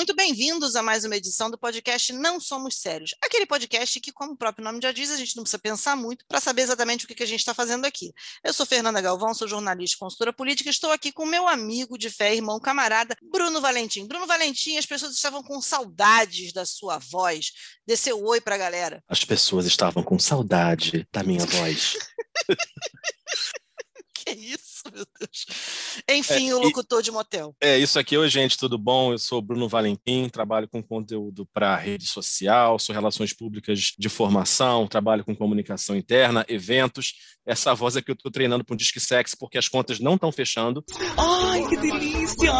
muito bem-vindos a mais uma edição do podcast Não Somos Sérios. Aquele podcast que, como o próprio nome já diz, a gente não precisa pensar muito para saber exatamente o que, que a gente está fazendo aqui. Eu sou Fernanda Galvão, sou jornalista e consultora política, estou aqui com meu amigo de fé, irmão, camarada, Bruno Valentim. Bruno Valentim, as pessoas estavam com saudades da sua voz. Desceu oi para a galera. As pessoas estavam com saudade da minha voz. que isso, meu Deus. Enfim, é, o locutor e, de motel. É, isso aqui. Oi, gente, tudo bom? Eu sou Bruno Valentim, trabalho com conteúdo para rede social, sou relações públicas de formação, trabalho com comunicação interna, eventos. Essa voz é que eu estou treinando para um Disque Sex porque as contas não estão fechando. Ai, que delícia!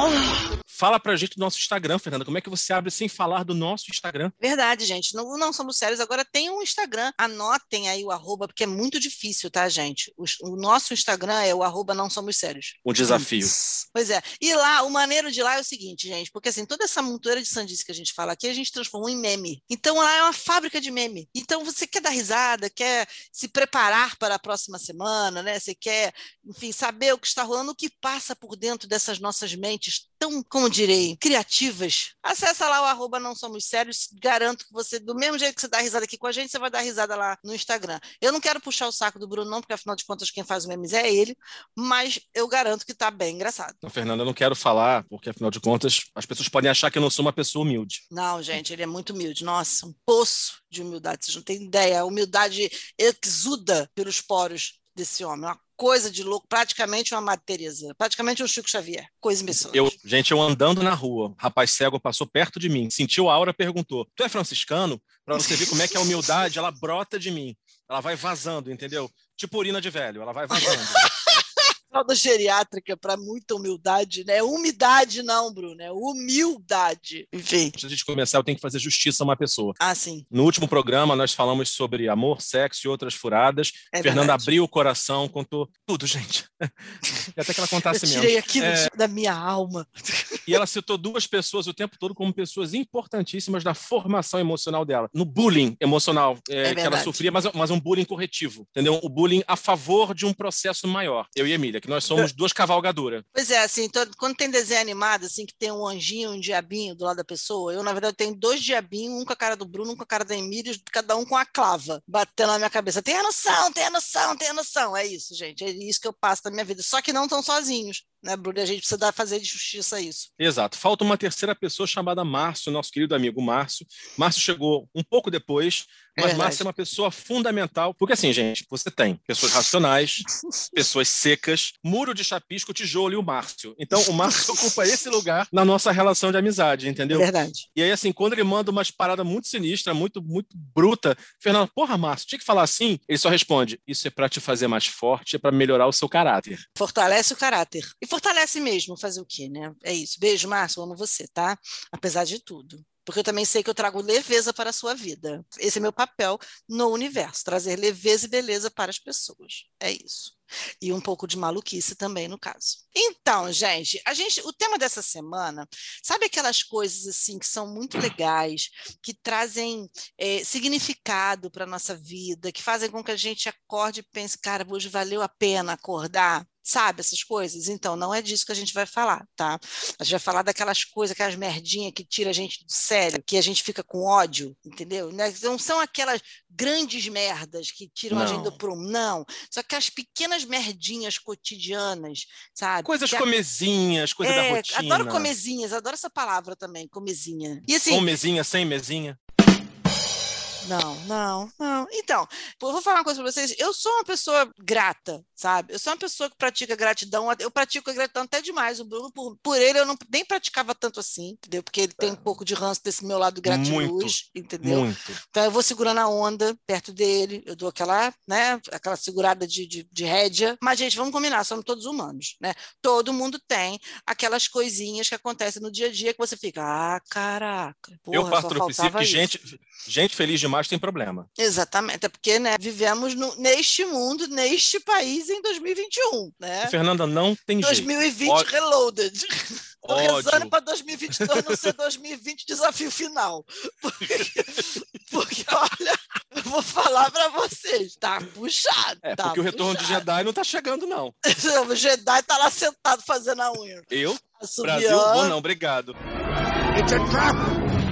Fala pra gente do nosso Instagram, Fernanda. Como é que você abre sem falar do nosso Instagram? Verdade, gente. Não, não somos sérios. Agora tem um Instagram. Anotem aí o arroba, porque é muito difícil, tá, gente? O, o nosso Instagram é o arroba não somos sérios. Um desafio. Pois é. E lá, o maneiro de lá é o seguinte, gente, porque assim, toda essa montoeira de sandice que a gente fala aqui, a gente transformou em meme. Então lá é uma fábrica de meme. Então você quer dar risada, quer se preparar para a próxima semana, né? Você quer, enfim, saber o que está rolando, o que passa por dentro dessas nossas mentes tão, como direi, criativas, acessa lá o arroba não somos sérios, garanto que você, do mesmo jeito que você dá risada aqui com a gente, você vai dar risada lá no Instagram. Eu não quero puxar o saco do Bruno não, porque afinal de contas quem faz o memes é ele, mas eu garanto que tá bem engraçado. Não, Fernanda, eu não quero falar, porque afinal de contas as pessoas podem achar que eu não sou uma pessoa humilde. Não, gente, ele é muito humilde. Nossa, um poço de humildade, vocês não têm ideia. A humildade exuda pelos poros desse homem, uma coisa de louco, praticamente uma Madre praticamente um Chico Xavier, coisa imbecil. Eu, gente, eu andando na rua, rapaz cego passou perto de mim, sentiu a aura, perguntou: "Tu é franciscano?" Para você ver como é que a humildade, ela brota de mim. Ela vai vazando, entendeu? Tipo urina de velho, ela vai vazando. Fralda geriátrica para muita humildade, né? Umidade não, Bruno, é humildade. Enfim. Antes de começar, eu tenho que fazer justiça a uma pessoa. Ah, sim. No último programa, nós falamos sobre amor, sexo e outras furadas. É Fernanda verdade. abriu o coração, contou tudo, gente. e até que ela contasse eu tirei aquilo é... da minha alma. e ela citou duas pessoas o tempo todo como pessoas importantíssimas na formação emocional dela. No bullying emocional é, é que ela sofria, mas, mas um bullying corretivo, entendeu? O bullying a favor de um processo maior. Eu e Emília que nós somos duas cavalgaduras. Pois é, assim, quando tem desenho animado, assim, que tem um anjinho, um diabinho do lado da pessoa, eu, na verdade, tenho dois diabinhos, um com a cara do Bruno, um com a cara da Emília, cada um com a clava, batendo na minha cabeça. Tenha noção, tenha noção, tenha noção. É isso, gente. É isso que eu passo na minha vida. Só que não estão sozinhos né, Bruno? A gente precisa fazer de justiça a isso. Exato. Falta uma terceira pessoa chamada Márcio, nosso querido amigo Márcio. Márcio chegou um pouco depois, mas é Márcio é uma pessoa fundamental, porque assim, gente, você tem pessoas racionais, pessoas secas, muro de chapisco, tijolo e o Márcio. Então, o Márcio ocupa esse lugar na nossa relação de amizade, entendeu? Verdade. E aí, assim, quando ele manda umas paradas muito sinistras, muito, muito bruta, Fernando, porra, Márcio, tinha que falar assim? Ele só responde: Isso é para te fazer mais forte, é para melhorar o seu caráter. Fortalece o caráter. E fortalece mesmo fazer o quê, né? É isso. Beijo, Márcio, amo você, tá? Apesar de tudo porque eu também sei que eu trago leveza para a sua vida. Esse é meu papel no universo, trazer leveza e beleza para as pessoas. É isso. E um pouco de maluquice também, no caso. Então, gente, a gente, o tema dessa semana, sabe aquelas coisas assim que são muito legais, que trazem é, significado para a nossa vida, que fazem com que a gente acorde e pense, cara, hoje valeu a pena acordar? Sabe essas coisas? Então, não é disso que a gente vai falar, tá? A gente vai falar daquelas coisas, aquelas merdinhas que tira a gente do sério, que a gente fica com ódio, entendeu? Né? Não são aquelas grandes merdas que tiram não. a gente do prumo, não. Só que as pequenas merdinhas cotidianas, sabe? Coisas que comezinhas, coisas é, da rotina. Adoro comezinhas, adoro essa palavra também, comezinha. E assim, com mesinha, sem mesinha? Não, não, não. Então, eu vou falar uma coisa para vocês. Eu sou uma pessoa grata, sabe? Eu sou uma pessoa que pratica gratidão. Eu pratico a gratidão até demais. O Bruno, por, por ele, eu não, nem praticava tanto assim, entendeu? Porque ele tem um pouco de ranço desse meu lado gratiluz, entendeu? Muito. Então, eu vou segurando a onda perto dele. Eu dou aquela, né? Aquela segurada de, de, de rédea. Mas, gente, vamos combinar. Somos todos humanos, né? Todo mundo tem aquelas coisinhas que acontecem no dia a dia que você fica, ah, caraca. Porra, eu princípio que gente, gente feliz demais tem problema. Exatamente, é porque né, vivemos no, neste mundo, neste país em 2021. Né? Fernanda, não tem 2020 jeito. 2020 reloaded. Tô rezando para 2022 não ser 2020 desafio final. Porque, porque olha, vou falar para vocês, tá puxado. É, tá porque puxado. o retorno de Jedi não tá chegando, não. o Jedi tá lá sentado fazendo a unha. Eu? Assobiando. Brasil? Vou não, obrigado. It's a trap!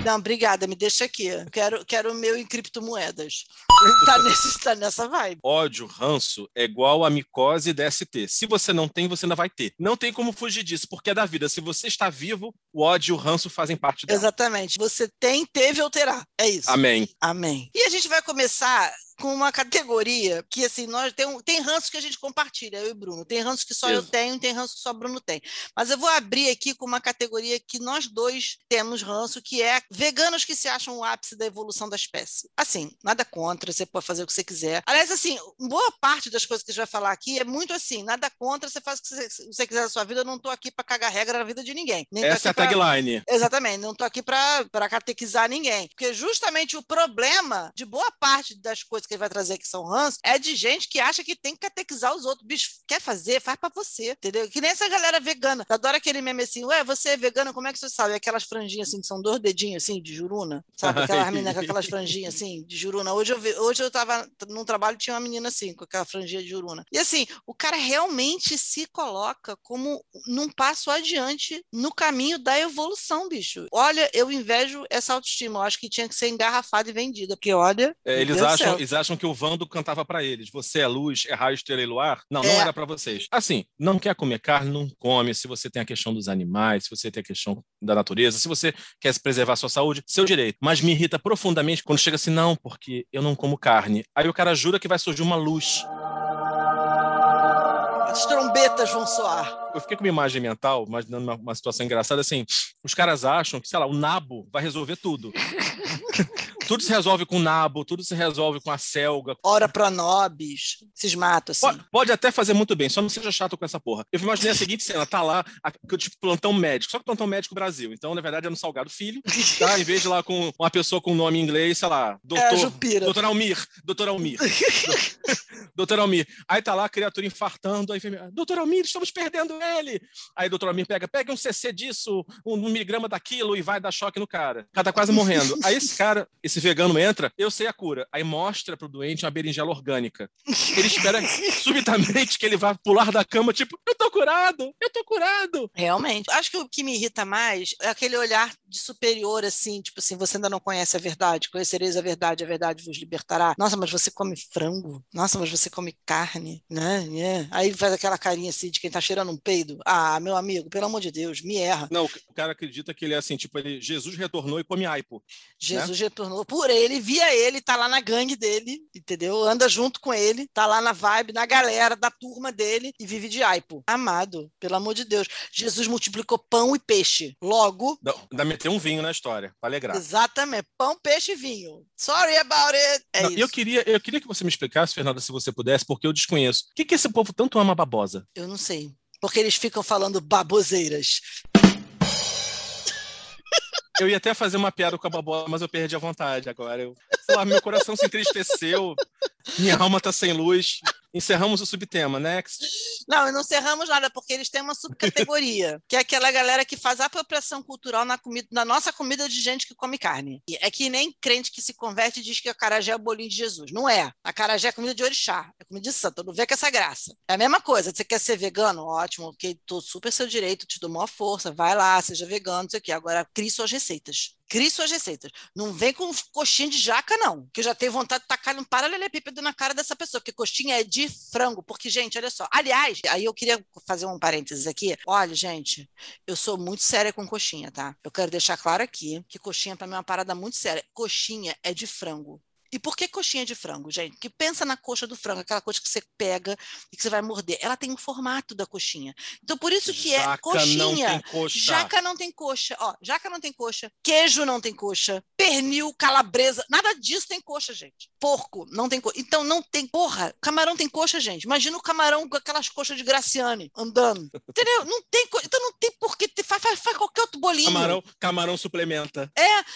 Não, obrigada, me deixa aqui. Quero, quero o meu em criptomoedas. Tá, nesse, tá nessa vibe. Ódio, ranço, é igual a micose e DST. Se você não tem, você ainda vai ter. Não tem como fugir disso, porque é da vida. Se você está vivo, o ódio e o ranço fazem parte dela. Exatamente. Você tem, teve ou terá. É isso. Amém. Amém. E a gente vai começar com uma categoria que, assim, nós tem, tem ranço que a gente compartilha, eu e Bruno. Tem ranço que só eu Isso. tenho, tem ranço que só Bruno tem. Mas eu vou abrir aqui com uma categoria que nós dois temos ranço, que é veganos que se acham o ápice da evolução da espécie. Assim, nada contra, você pode fazer o que você quiser. Aliás, assim, boa parte das coisas que a gente vai falar aqui é muito assim, nada contra, você faz o que você, quiser da sua vida, eu não estou aqui para cagar regra na vida de ninguém. Nem Essa é a pra- tagline. Exatamente, não estou aqui para catequizar ninguém. Porque justamente o problema de boa parte das coisas que ele vai trazer que são ranço é de gente que acha que tem que catequizar os outros. Bicho, quer fazer? Faz para você, entendeu? Que nem essa galera vegana. Adora aquele meme assim, ué, você é vegana, como é que você sabe? Aquelas franjinhas assim, que são dois dedinhos assim, de juruna. Sabe? Aquelas meninas com aquelas franjinhas assim, de juruna. Hoje eu, vi, hoje eu tava num trabalho e tinha uma menina assim, com aquela franjinha de juruna. E assim, o cara realmente se coloca como num passo adiante no caminho da evolução, bicho. Olha, eu invejo essa autoestima. Eu acho que tinha que ser engarrafada e vendida, porque olha. É, eles, acham, eles acham que o Vando cantava pra eles. Você é luz, é raio, estrela e luar. Não, não É. era pra vocês. Assim, não quer comer carne, não come. Se você tem a questão dos animais, se você tem a questão da natureza, se você quer se preservar a sua saúde, seu direito. Mas me irrita profundamente quando chega assim, não, porque eu não como carne. Aí o cara jura que vai surgir uma luz. As trombetas vão soar. Eu fiquei com uma imagem mental, imaginando uma, uma situação engraçada, assim, os caras acham que, sei lá, o nabo vai resolver tudo. tudo se resolve com o nabo, tudo se resolve com a selga, Ora pra nobis. Esses matos, assim. Pode, pode até fazer muito bem, só não seja chato com essa porra. Eu imaginei a seguinte cena: tá lá, a- tipo, plantão médico, só que plantão médico Brasil. Então, na verdade, é no Salgado Filho, tá? Em vez de lá com uma pessoa com nome em inglês, sei lá, É a doutor. Jupira. Doutor Almir, doutor Almir. doutor Almir. Aí tá lá a criatura infartando, aí vem, doutor Almir, estamos perdendo ele. Aí doutor Almir pega, pega um CC disso, um, miligrama daquilo e vai dar choque no cara. O cara tá quase morrendo. Aí esse cara, esse vegano entra, eu sei a cura. Aí mostra pro doente uma berinjela orgânica. Ele espera subitamente que ele vá pular da cama, tipo, eu tô curado, eu tô curado. Realmente. Acho que o que me irrita mais é aquele olhar de superior, assim, tipo assim, você ainda não conhece a verdade, conhecereis a verdade, a verdade vos libertará. Nossa, mas você come frango? Nossa, mas você come carne, né? É. Aí faz aquela carinha assim de quem tá cheirando um peido. Ah, meu amigo, pelo amor de Deus, me erra. Não, o cara acredita que ele é assim, tipo, ele, Jesus retornou e come aipo. Jesus retornou por ele, via ele, tá lá na gangue dele, entendeu? Anda junto com ele, tá lá na vibe, na galera da turma dele e vive de aipo. Amado, pelo amor de Deus. Jesus multiplicou pão e peixe. Logo, Dá, dá meter um vinho na história, pra alegrar. exatamente, pão, peixe e vinho. Sorry about it. É Não, isso. eu, queria, eu queria que você me explicasse, Fernanda, se você pudesse, porque eu desconheço. O que, que esse povo tanto ama babosa? Eu não sei. Porque eles ficam falando baboseiras. Eu ia até fazer uma piada com a babosa, mas eu perdi a vontade agora. Eu, sei lá, meu coração se entristeceu, minha alma tá sem luz. Encerramos o subtema, next. Não, e não cerramos nada, porque eles têm uma subcategoria, que é aquela galera que faz apropriação cultural na, comida, na nossa comida de gente que come carne. É que nem crente que se converte e diz que a carajé é o bolinho de Jesus. Não é. A carajé é comida de orixá, comida santo. Não vê com essa graça. É a mesma coisa. Você quer ser vegano? Ótimo, ok, tô super seu direito, te dou maior força. Vai lá, seja vegano, não sei o quê. Agora, crie suas receitas. Crie suas receitas. Não vem com coxinha de jaca, não. Que eu já tenho vontade de tacar um paralelepípedo na cara dessa pessoa, porque coxinha é de frango. Porque, gente, olha só. Aliás, aí eu queria fazer um parênteses aqui. Olha, gente, eu sou muito séria com coxinha, tá? Eu quero deixar claro aqui que coxinha para mim é uma parada muito séria. Coxinha é de frango. E por que coxinha de frango, gente? Porque pensa na coxa do frango, aquela coxa que você pega e que você vai morder. Ela tem o formato da coxinha. Então, por isso que é Jaca coxinha. não coxa. Jaca não tem coxa. Ó, jaca não tem coxa. Queijo não tem coxa. Pernil, calabresa, nada disso tem coxa, gente. Porco não tem coxa. Então não tem. Porra, camarão tem coxa, gente. Imagina o camarão com aquelas coxas de Graciane andando. Entendeu? Não tem coxa. Então não tem por que. Faz, faz, faz qualquer outro bolinho. Camarão, camarão suplementa.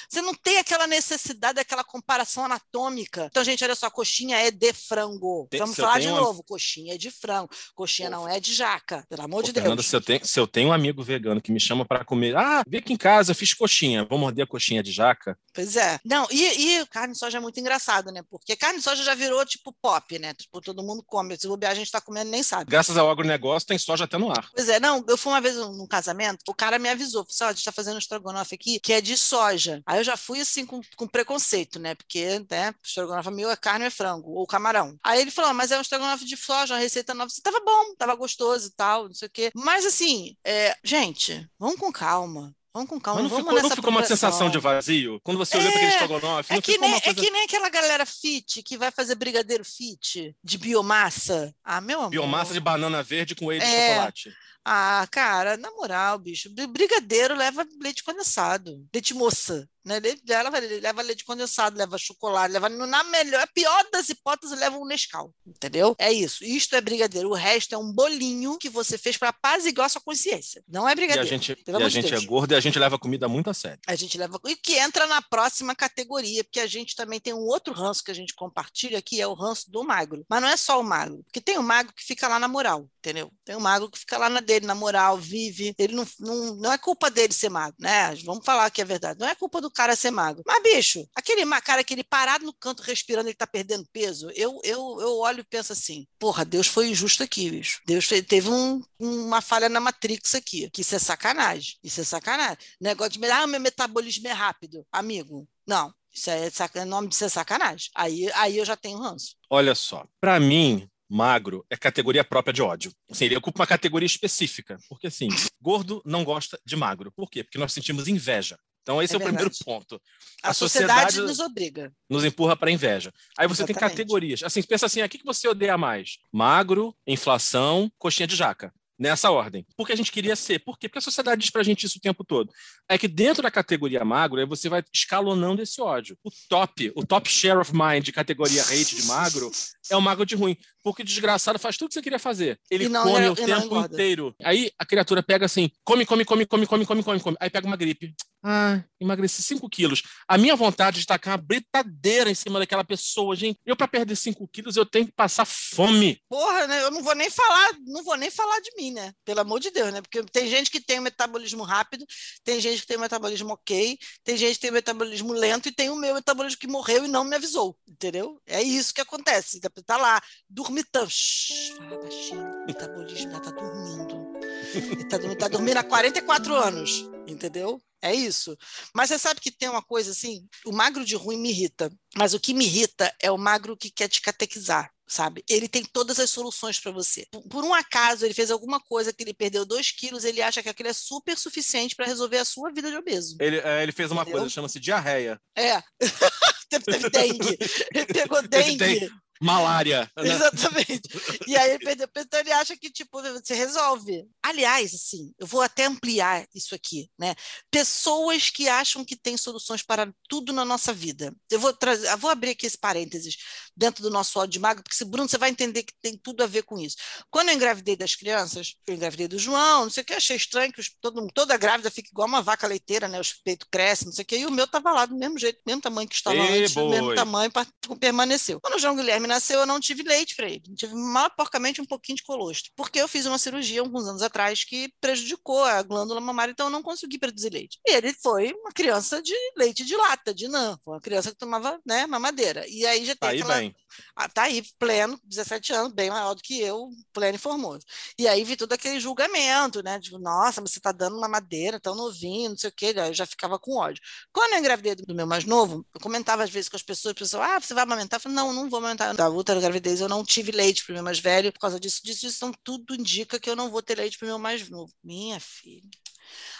Você não tem aquela necessidade, aquela comparação anatômica anatômica. Então, gente, olha só, coxinha é de frango. Tem- Vamos falar de uma- novo, coxinha é de frango. Coxinha não é de jaca, pelo amor Pô, de Fernanda, Deus. se eu, tenho, se eu tenho um amigo vegano que me chama para comer, ah, vem aqui em casa, eu fiz coxinha, vou morder a coxinha de jaca. Pois é. Não, e, e carne de soja é muito engraçado, né? Porque carne de soja já virou tipo pop, né? Tipo, todo mundo come. Se bobear, a gente tá comendo nem sabe. Graças ao agronegócio, tem soja até no ar. Pois é, não, eu fui uma vez num casamento, o cara me avisou, falou assim, a gente tá fazendo um estrogonofe aqui que é de soja. Aí eu já fui assim com, com preconceito, né? Porque, né, estrogonofe meu é carne ou é frango, ou camarão. Aí ele falou, "Ah, mas é um estrogonofe de soja, uma receita nova. Você tava bom, tava gostoso e tal, não sei o quê. Mas assim, é, gente, vamos com calma. Vamos com calma, Mas não ficou, não ficou uma sensação de vazio? Quando você olhou para aquele É, estrogonofe, É que, ficou nem, uma coisa... é que nem aquela galera fit que vai fazer brigadeiro fit de biomassa. Ah, meu amor. Biomassa de banana verde com whey de É. chocolate. Ah, cara, na moral, bicho, bri- brigadeiro leva leite condensado, leite moça, né? Le- Ela vai- leva leite condensado, leva chocolate, leva na melhor, pior das hipóteses, leva um Nescau, entendeu? É isso. Isto é brigadeiro. O resto é um bolinho que você fez para apaziguar sua consciência. Não é E brigadeiro. a gente, e a gente é gordo e a gente leva a comida muito a sério. A gente leva. E que entra na próxima categoria, porque a gente também tem um outro ranço que a gente compartilha, que é o ranço do magro. Mas não é só o magro, porque tem o magro que fica lá na moral, entendeu? Tem o magro que fica lá na dele, na moral, vive. Ele não, não, não é culpa dele ser magro, né? Vamos falar que é verdade. Não é culpa do cara ser magro. Mas, bicho, aquele cara, aquele parado no canto respirando, ele tá perdendo peso. Eu, eu, eu olho e penso assim: porra, Deus foi injusto aqui, bicho. Deus teve um- uma falha na Matrix aqui. Que isso é sacanagem. Isso é sacanagem. Negócio de, ah, meu metabolismo é rápido. Amigo, não. Isso é, saca- é nome de ser sacanagem. Aí, aí eu já tenho ranço. Olha só, para mim, magro é categoria própria de ódio. Assim, ele ocupa uma categoria específica. Porque, assim, gordo não gosta de magro. Por quê? Porque nós sentimos inveja. Então, esse É é, o primeiro ponto. A, A sociedade, sociedade- nos obriga. Nos empurra para inveja. Aí você tem Exatamente. categorias. Assim, pensa assim, o que que você odeia mais? Magro, inflação, coxinha de jaca. Nessa ordem. Porque a gente queria ser. Por quê? Porque a sociedade diz pra gente isso o tempo todo é que dentro da categoria magro, aí você vai escalonando esse ódio. O top, o top share of mind de categoria hate de magro é o magro de ruim. Porque o desgraçado faz tudo que você queria fazer. Ele come é- o tempo inteiro. Aí a criatura pega assim: come, come, come, come, come, come, come, come. Aí pega uma gripe. Ah, emagreci 5 quilos. A minha vontade de tacar uma britadeira em cima daquela pessoa, gente. Eu, para perder 5 quilos, eu tenho que passar fome. Porra, né? Eu não vou nem falar, não vou nem falar de mim, né? Pelo amor de Deus, né? Porque tem gente que tem um metabolismo rápido, tem gente que tem um metabolismo ok, tem gente que tem metabolismo lento e tem o meu metabolismo que morreu e não me avisou, entendeu? É isso que acontece. Tá lá, dormitando. Shhh, Fala baixinho, o metabolismo já tá dormindo. Ele tá, dormindo- dormindo há 44 anos, entendeu? É isso. Mas você sabe que tem uma coisa assim, o magro de ruim me irrita, mas o que me irrita é o magro que quer te catequizar. Sabe? Ele tem todas as soluções para você. Por, por um acaso, ele fez alguma coisa que ele perdeu 2 quilos, ele acha que aquilo é super suficiente para resolver a sua vida de obeso. Ele, é, ele fez uma Entendeu? coisa, chama-se diarreia. É. teve, dengue. Ele pegou dengue. Malária. né? Exatamente. E aí ele perdeu, então ele acha que tipo você resolve. Aliás, assim, eu vou até ampliar isso aqui, né? Pessoas que acham que têm soluções para tudo na nossa vida. Eu vou trazer, eu vou abrir aqui esse parênteses dentro do nosso ódio de magro, porque se Bruno você vai entender que tem tudo a ver com isso. Quando eu engravidei das crianças, eu engravidei do João, não sei o que, achei estranho que os- todo, toda grávida fica igual uma vaca leiteira, né? Os peitos crescem, não sei o que, e o meu estava lá do mesmo jeito, mesmo tamanho que estava antes, do mesmo tamanho, permaneceu. Quando o João Guilherme nasceu, eu não tive leite para ele. Tive mal porcamente um pouquinho de colostro. Porque eu fiz uma cirurgia alguns anos atrás que prejudicou a glândula mamária, então eu não consegui produzir leite. E ele foi uma criança de leite de lata, de nã. Foi uma criança que tomava né, mamadeira. E aí já tem Tá aí aquela. bem. Ah, tá aí, pleno, 17 anos, bem maior do que eu, pleno e formoso. E aí vi todo aquele julgamento, né? Tipo, nossa, mas você tá dando uma madeira tão novinho, não sei o quê. Eu já ficava com ódio. Quando eu engravidei do meu mais novo, eu comentava às vezes com as pessoas, pessoas, ah, você vai amamentar? Eu falei, não, não vou amamentar. Da outra gravidez eu não tive leite pro meu mais velho por causa disso, disso, disso. Então tudo indica que eu não vou ter leite pro meu mais novo. Minha filha.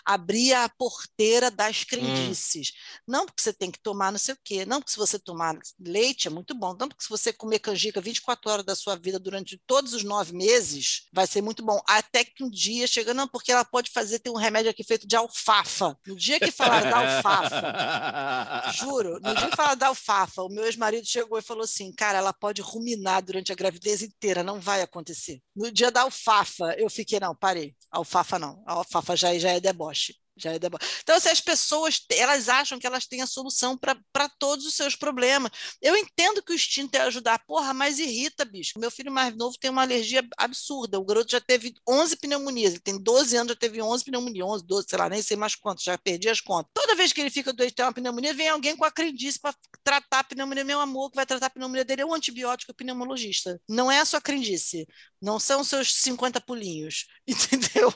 Abria a porteira das crendices. Não porque você tem que tomar não sei o quê, não porque se você tomar leite é muito bom, não porque se você comer canjica 24 horas da sua vida durante todos os nove meses, vai ser muito bom. Até que um dia chega, não, porque ela pode fazer, tem um remédio aqui feito de alfafa. No dia que falaram da alfafa, Juro, no dia que fala da alfafa, o meu ex-marido chegou e falou assim: cara, ela pode ruminar durante a gravidez inteira, não vai acontecer. No dia da alfafa, eu fiquei, não, parei. Alfafa não. A alfafa já, já é deboche. worship. Já é. Então, assim, as pessoas, elas acham que elas têm a solução para todos os seus problemas. Eu entendo que o instinto é ajudar, porra, mas irrita, bicho. Meu filho mais novo tem uma alergia absurda. O garoto já teve 11 pneumonias. Ele tem 12 anos, já teve 11 pneumonias, 11, 12, sei lá, nem sei mais quantos, já perdi as contas. Toda vez que ele fica doente, tem uma pneumonia, vem alguém com a crendice para tratar a pneumonia. Meu amor, que vai tratar a pneumonia dele é um antibiótico pneumologista. Não é a sua crendice. Não são seus 50 pulinhos, entendeu?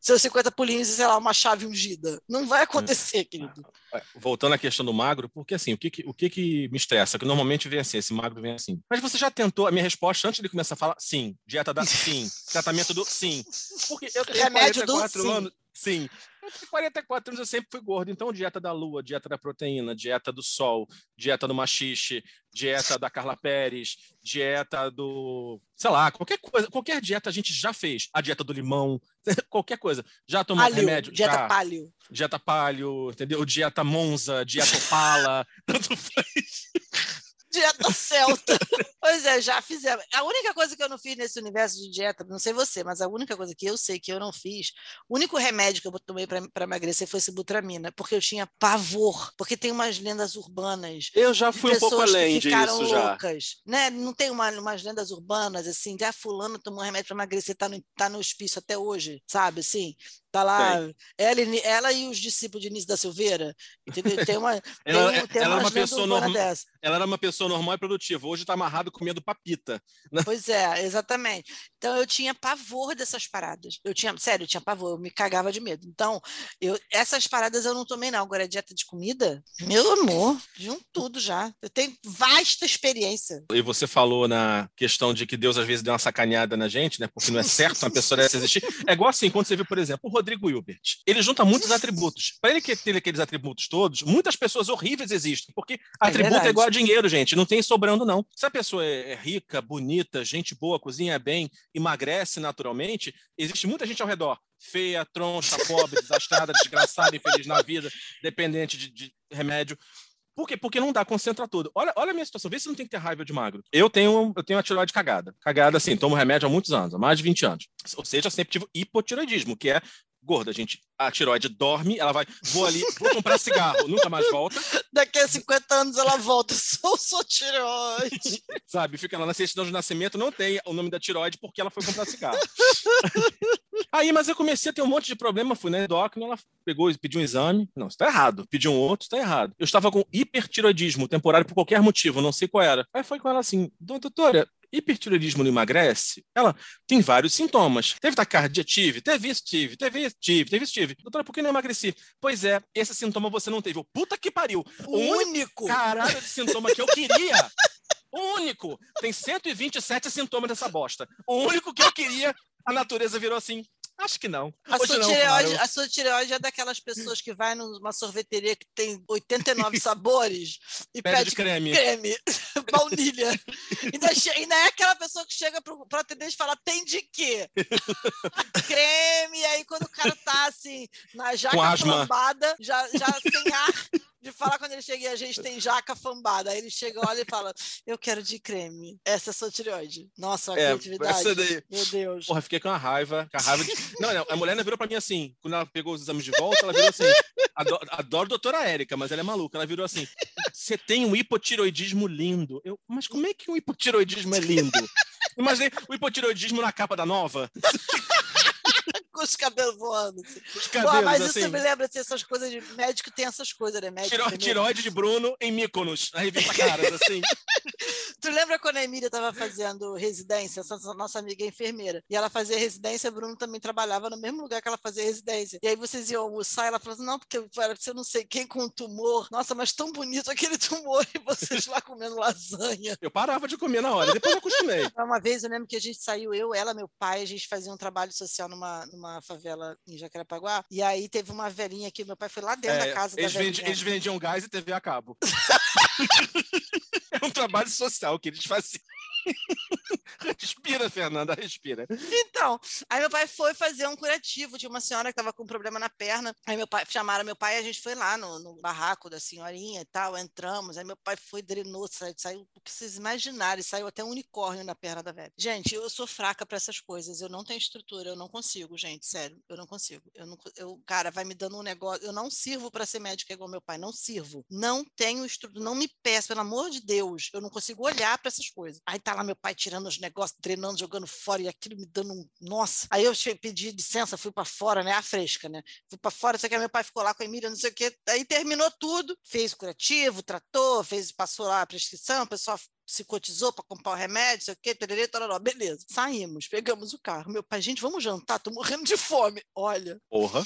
Seus 50 pulinhos e, sei lá, uma chave Não vai acontecer, querido. É, voltando à questão do magro, porque assim, o que, que o que, que me estressa? Que normalmente vem assim, esse magro vem assim. Mas você já tentou, a minha resposta antes de começar a falar, sim. Dieta da sim. Tratamento do sim. Porque eu tenho Remédio 44 do, anos. Sim. Sim. Eu tenho 44 anos, eu sempre fui gordo. Então, dieta da lua, dieta da proteína, dieta do sol, dieta do machixe, dieta da Carla Pérez, dieta do. sei lá, qualquer coisa, qualquer dieta a gente já fez. A dieta do limão, qualquer coisa. Já tomou Palio, remédio? Dieta já. palio. Dieta palio, entendeu? Dieta Monza, dieta Opala, tanto faz dieta celta. pois é, já fizemos. A única coisa que eu não fiz nesse universo de dieta, não sei você, mas a única coisa que eu sei que eu não fiz, o único remédio que eu tomei para emagrecer foi sibutramina, porque eu tinha pavor, porque tem umas lendas urbanas. Eu já fui um pouco além disso loucas, já. Né? Não tem uma, umas lendas urbanas assim, de ah, fulano tomou remédio para emagrecer, tá no, tá no hospício até hoje, sabe? Assim, Tá lá ela, ela, e os discípulos de Início da Silveira, entendeu? Tem uma, ela, tem, tem ela uma, uma pessoa normal, dessa. Ela era uma pessoa normal e produtiva. Hoje está amarrado comendo papita. Pois é, exatamente. Então eu tinha pavor dessas paradas. Eu tinha, sério, eu tinha pavor, eu me cagava de medo. Então, eu, essas paradas eu não tomei, não. Agora, dieta de comida, meu amor, de um tudo já. Eu tenho vasta experiência. E você falou na questão de que Deus às vezes deu uma sacaneada na gente, né? Porque não é certo uma pessoa dessa existir. É igual assim, quando você viu, por exemplo, o Rodrigo Hilbert. Ele junta muitos atributos. Para ele ter aqueles atributos todos, muitas pessoas horríveis existem, porque é atributo é, é igual a dinheiro, gente. Não tem sobrando, não. Se a pessoa é, é rica, bonita, gente boa, cozinha bem, emagrece naturalmente, existe muita gente ao redor feia, troncha, pobre, desastrada, desgraçada, infeliz na vida, dependente de, de remédio. Por quê? Porque não dá, concentra tudo. Olha, olha a minha situação, vê se não tem que ter raiva de magro. Eu tenho, eu tenho a tiroide cagada. Cagada, assim, tomo remédio há muitos anos, há mais de 20 anos. Ou seja, sempre tive hipotiroidismo, que é gorda, gente. A tiroide dorme, ela vai, vou ali, vou comprar cigarro, nunca mais volta. Daqui a 50 anos ela volta, sou sua tiroide. Sabe, fica lá na certidão de nascimento, não tem o nome da tiroide porque ela foi comprar cigarro. Aí, mas eu comecei a ter um monte de problema, fui na endócrina, ela pegou e pediu um exame. Não, está errado. Pediu um outro, está errado. Eu estava com hipertiroidismo temporário por qualquer motivo, não sei qual era. Aí foi com ela assim, doutora, hipertiroidismo não emagrece? Ela tem vários sintomas. Teve taquicardia? Tive. Teve isso? Tive. Teve isso? Tive. Teve isso? Tive. Doutora, por que não emagreci? Pois é, esse sintoma você não teve. puta que pariu. O, o único caralho de sintoma que eu queria. O único. Tem 127 sintomas dessa bosta. O único que eu queria, a natureza virou assim. Acho que não. A sua, não, tireoide, a sua, tireoide, é daquelas pessoas que vai numa sorveteria que tem 89 sabores e pede, pede creme. creme, baunilha. ainda, ainda é aquela pessoa que chega para o atendente e fala: tem de quê? creme. E aí, quando o cara tá assim, na jaca flambada, já, já sem ar de falar quando ele chega e a gente tem jaca fambada. Aí ele chega, olha e fala: Eu quero de creme. Essa é sua tireoide. Nossa, a é, criatividade. Daí... Meu Deus. Porra, fiquei com a raiva. Com a raiva de... não, não, a mulher não virou pra mim assim. Quando ela pegou os exames de volta, ela virou assim. Adoro, adoro a doutora Érica, mas ela é maluca. Ela virou assim: Você tem um hipotiroidismo lindo. Eu, mas como é que um hipotiroidismo é lindo? Imaginei o hipotiroidismo na capa da nova. Com os cabelos voando. Assim. Os cabelos, Pô, mas assim. isso me lembra assim, essas coisas de médico tem essas coisas, né? Médico Tiro, tiroide de Bruno em Mykonos, na revista Caras, assim. tu lembra quando a Emília estava fazendo residência, essa nossa amiga é enfermeira, e ela fazia residência, Bruno também trabalhava no mesmo lugar que ela fazia residência. E aí vocês iam almoçar, e ela falou assim, não, porque você não sei quem com tumor. Nossa, mas tão bonito aquele tumor, e vocês lá comendo lasanha. Eu parava de comer na hora, depois eu acostumei. Uma vez eu lembro que a gente saiu, eu, ela, meu pai, a gente fazia um trabalho social numa, numa favela em Jacarepaguá, e aí teve uma velhinha que meu pai foi lá dentro é, da casa eles da vendi, Eles vendiam gás e TV a cabo. é um trabalho social que eles faziam. respira, Fernanda, respira. Então, aí meu pai foi fazer um curativo. Tinha uma senhora que estava com um problema na perna. Aí meu pai chamaram meu pai e a gente foi lá no, no, barraco da senhorinha e tal. Entramos. Aí meu pai foi, drenou, saiu, saiu o que vocês imaginarem, saiu até um unicórnio na perna da velha. Gente, eu sou fraca para essas coisas. Eu não tenho estrutura, eu não consigo, gente, sério. Eu não consigo. Eu não, eu, cara, vai me dando um negócio. Eu não sirvo para ser médica igual meu pai, não sirvo. Não tenho estrutura, não me peço, pelo amor de Deus. Eu não consigo olhar para essas coisas. Aí tá lá meu pai tirando os negócios, treinando, jogando fora e aquilo me dando um. Nossa! Aí eu pedi licença, fui para fora, né? A fresca, né? Fui para fora, sei que meu pai ficou lá com a Emília, não sei o quê. Aí terminou tudo, fez curativo, tratou, fez, passou lá a prescrição, o pessoal se cotizou para comprar o remédio, sei o quê, beleza. Saímos, pegamos o carro. Meu pai, gente, vamos jantar, tô morrendo de fome. Olha. Porra.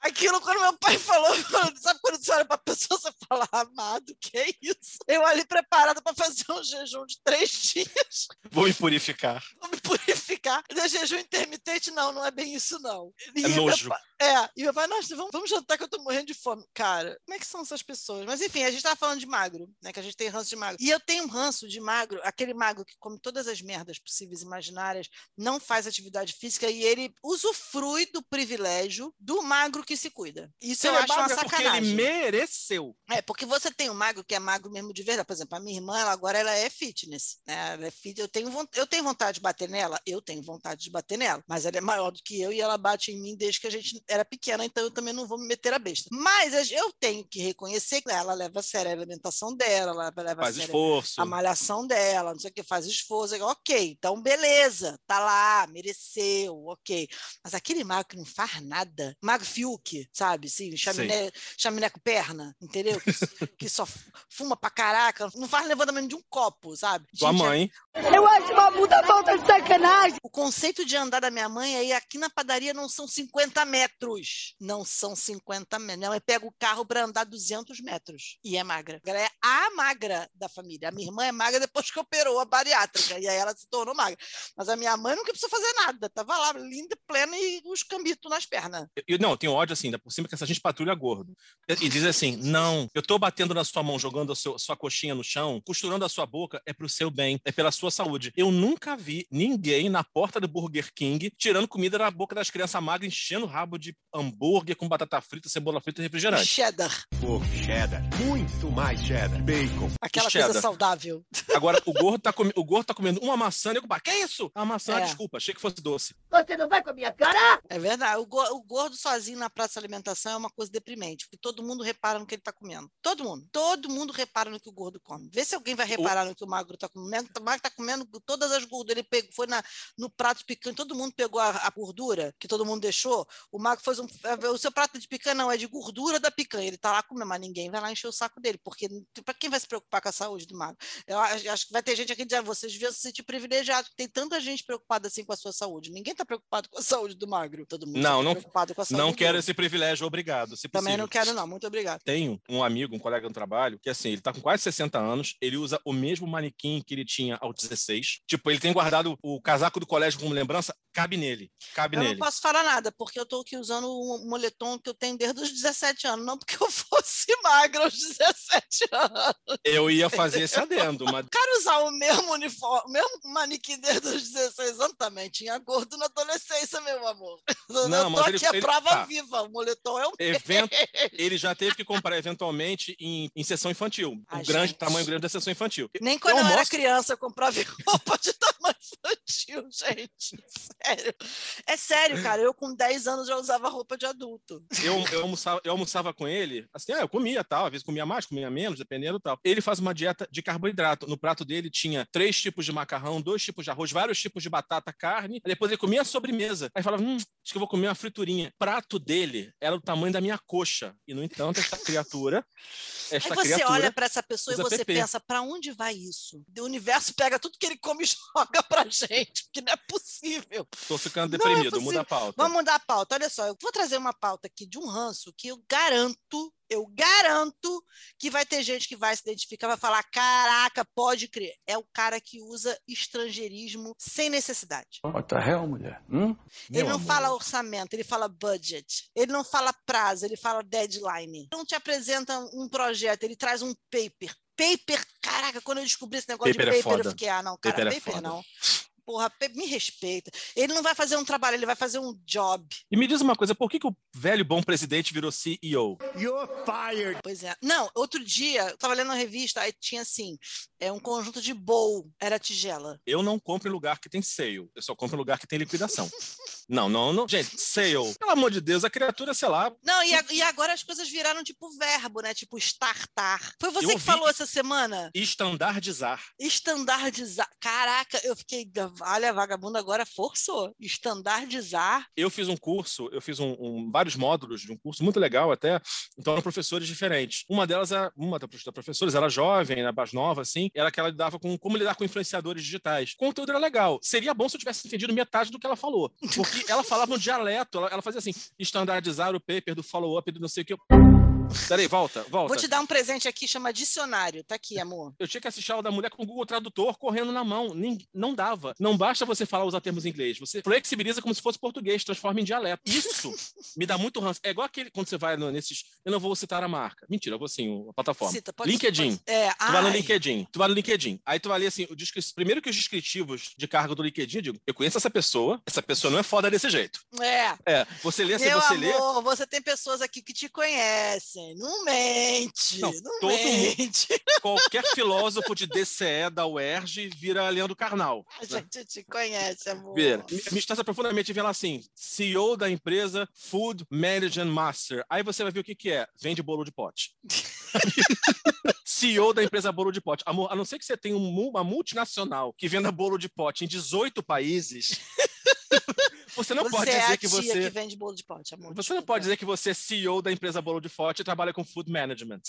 Aquilo, quando meu pai falou, sabe quando você olha para a pessoa, você fala, amado, que é isso? Eu ali preparada para fazer um jejum de três dias. Vou me purificar. Vou me purificar. De jejum intermitente, não, não é bem isso, não. E é nojo. Pai, é, e meu pai, nossa, vamos, vamos jantar que eu tô morrendo de fome. Cara, como é que são essas pessoas? Mas enfim, a gente tava falando de magro, né, que a gente tem ranço de magro. E eu tenho um ranço de magro, aquele magro que come todas as merdas possíveis e imaginárias, não faz atividade física e ele usufrui do privilégio do magro que se cuida. Isso eu é acho uma sacanagem. Porque ele mereceu. É, porque você tem um magro que é magro mesmo de verdade. Por exemplo, a minha irmã, ela, agora ela é fitness, né? Ela é fit, eu tenho, eu tenho vontade de bater nela? Eu tenho vontade de bater nela, mas ela é maior do que eu e ela bate em mim desde que a gente era pequena, então eu também não vou me meter a besta. Mas eu tenho que reconhecer que ela leva a sério a alimentação dela, ela leva faz a sério esforço. a malhação dela, não sei o que, faz esforço. Ok, então beleza, tá lá, mereceu, ok. Mas aquele magro que não faz nada, magro Fiuk, sabe? Assim, chaminé, chaminé com perna, entendeu? Que, que, só fuma pra caraca, não faz levantamento de um copo, sabe? Tua Gente, mãe. Eu acho uma puta falta de sacanagem. O conceito de andar da minha mãe aí aqui na padaria não são 50 metros. Não são 50 metros. Mãe pega o carro para andar 200 metros. E é magra. Ela é a magra da família. A minha irmã é magra depois que operou a bariátrica. E aí ela se tornou magra. Mas a minha mãe nunca precisou fazer nada. Tava lá, linda, plena e os cambitos nas pernas. Eu, não, eu tenho ódio assim, por cima que essa gente patrulha gordo. E diz assim: não, eu tô batendo na sua mão, jogando a sua, sua coxinha no chão, costurando a sua boca, é pro seu bem, é pela sua saúde. Eu nunca vi ninguém na porta do Burger King tirando comida da boca das crianças magras, enchendo o rabo de hambúrguer com batata frita, cebola frita e refrigerante. Cheddar. Pô, cheddar. Muito mais cheddar. Bacon. Aquela cheddar. coisa saudável. Agora, o gordo, tá com... o gordo tá comendo uma maçã e eu, que é isso? A maçã, É. desculpa, achei que fosse doce. Você não vai com a minha cara? É verdade. O, go- o gordo sozinho na praça de alimentação é uma coisa deprimente, porque todo mundo repara no que ele está comendo. Todo mundo. Todo mundo repara no que o gordo come. Vê se alguém vai reparar no que o magro está comendo. O magro está comendo todas as gorduras. Ele pegou, foi na, no prato de picanha, todo mundo pegou a, a gordura que todo mundo deixou. O magro fez um. O seu prato de picanha não é de gordura da picanha. Ele está lá comendo, mas ninguém vai lá encher o saco dele, porque para quem vai se preocupar com a saúde do magro? Eu acho, que vai ter gente aqui dizendo, vocês deviam se sentir privilegiados, tem tanta gente preocupada assim com a sua saúde. Ninguém está preocupado com a saúde do magro. Todo mundo Não, tá não- preocupado com a saúde Não do quero gordo. esse privilégio, obrigado. Se Também possível. não quero, não. Muito obrigado. Tenho um amigo, um colega no trabalho, que assim, ele tá com quase 60 anos, ele usa o mesmo manequim que ele tinha aos 16. Tipo, ele tem guardado o casaco do colégio como lembrança, cabe nele. Cabe Eu nele. não posso falar nada, porque eu estou aqui usando um moletom que eu tenho desde os 17 anos. Não porque eu fosse magra aos 17 anos. Eu ia fazer esse adendo, mas Quero usar o mesmo uniforme, o mesmo manequim desde os 16 anos também. Tinha gordo na adolescência, meu amor. Eu Não, tô mas ele- aqui a prova tá. viva. O moletom é o evento, ele já teve que comprar eventualmente em, em sessão infantil. Ai, o grande gente. tamanho grande da sessão infantil. Nem quando eu, Eu era mostro- criança eu comprava roupa de tamanho infantil, gente. Sério. É sério, cara. Eu com 10 anos já usava roupa de adulto. Eu, eu, almoçava, eu almoçava com ele, assim, ah, eu comia tal, às vezes comia mais, comia menos, dependendo tal. Ele faz uma dieta de carboidrato. No prato dele tinha três tipos de macarrão, dois tipos de arroz, vários tipos de batata, carne. Depois ele comia a sobremesa. Aí falava, hum, acho que eu vou comer uma friturinha. Prato dele era o tamanho da minha coxa. E, no entanto, esta criatura, esta Aí você criatura... olha para essa pessoa e você PP. pensa, para onde vai isso? O universo pega tudo que ele come e joga pra gente, porque não é possível. Tô ficando é deprimido, muda a pauta. Vamos mudar a pauta. Olha só, eu vou trazer uma pauta aqui de um ranço que eu garanto, eu garanto que vai ter gente que vai se identificar, vai falar: caraca, pode crer. É o cara que usa estrangeirismo sem necessidade. What the hell, mulher? Hum? Ele Meu não amor. fala orçamento, ele fala budget. Ele não fala prazo, ele fala deadline. Ele não te apresenta um projeto, ele traz um paper. Paper, caraca, quando eu descobri esse negócio Paper de é paper, eu foda. fiquei, ah, não, cara, Paper é paper, foda. não. Porra, me respeita. Ele não vai fazer um trabalho, ele vai fazer um job. E me diz uma coisa, por que, que o velho bom presidente virou CEO? You're fired. Pois é. Não, outro dia, eu tava lendo uma revista, aí tinha assim, é um conjunto de bowl, era tigela. Eu não compro em lugar que tem sale, eu só compro em lugar que tem liquidação. não, não, não. Gente, sale, pelo amor de Deus, a criatura, sei lá, Não, e, a- e agora as coisas viraram tipo verbo, né? Tipo startar. Foi você Eu que falou essa semana? estandardizar. Estandardizar. Caraca, eu fiquei. Olha, vagabundo agora forçou. Estandardizar. Eu fiz um curso, eu fiz um, um- vários módulos de um curso muito legal até, então eram professores diferentes. Uma delas, era, uma das professoras era jovem, era mais nova, assim, era que ela lidava com como lidar com influenciadores digitais. O conteúdo era legal. Seria bom se eu tivesse entendido metade do que ela falou, porque ela falava um dialeto, ela, ela fazia assim, estandardizar o paper do follow-up do não sei o que. Peraí, volta, volta. Vou te dar um presente aqui, chama dicionário. Tá aqui, amor. Eu tinha que assistir a aula da mulher com o Google Tradutor correndo na mão. Nem, não dava. Não basta você falar usar termos em inglês. Você flexibiliza como se fosse português, transforma em dialeto. Isso me dá muito ranço. É igual aquele quando você vai nesses. Eu não vou citar a marca. Mentira, eu vou sim, a plataforma. Cita, pode- LinkedIn. pode- É, Tu vai no ai, LinkedIn, tu vai no LinkedIn. Aí tu vai ler assim, o primeiro que os descritivos de cargo do LinkedIn, eu digo, eu conheço essa pessoa, essa pessoa não é foda desse jeito. É. É, você lê Meu você lê. amor, você tem pessoas aqui que te conhecem. Não mente. Não, Não, todo mundo- mente. Qualquer filósofo de DCE da UERJ vira Leandro Carnal. A gente te conhece, amor. Ver, me- me estressa profundamente ver lá assim, CEO da empresa Food Management Master. Aí você vai ver o que, que é. Vende bolo de pote. CEO da empresa Bolo de Pote. Amor, a não ser que você tenha um uma multinacional que venda bolo de pote em 18 países, você não você pode é dizer a que você. que vende bolo de pote, amor. Você não pode dizer que você é CEO da empresa Bolo de Pote e trabalha com food management.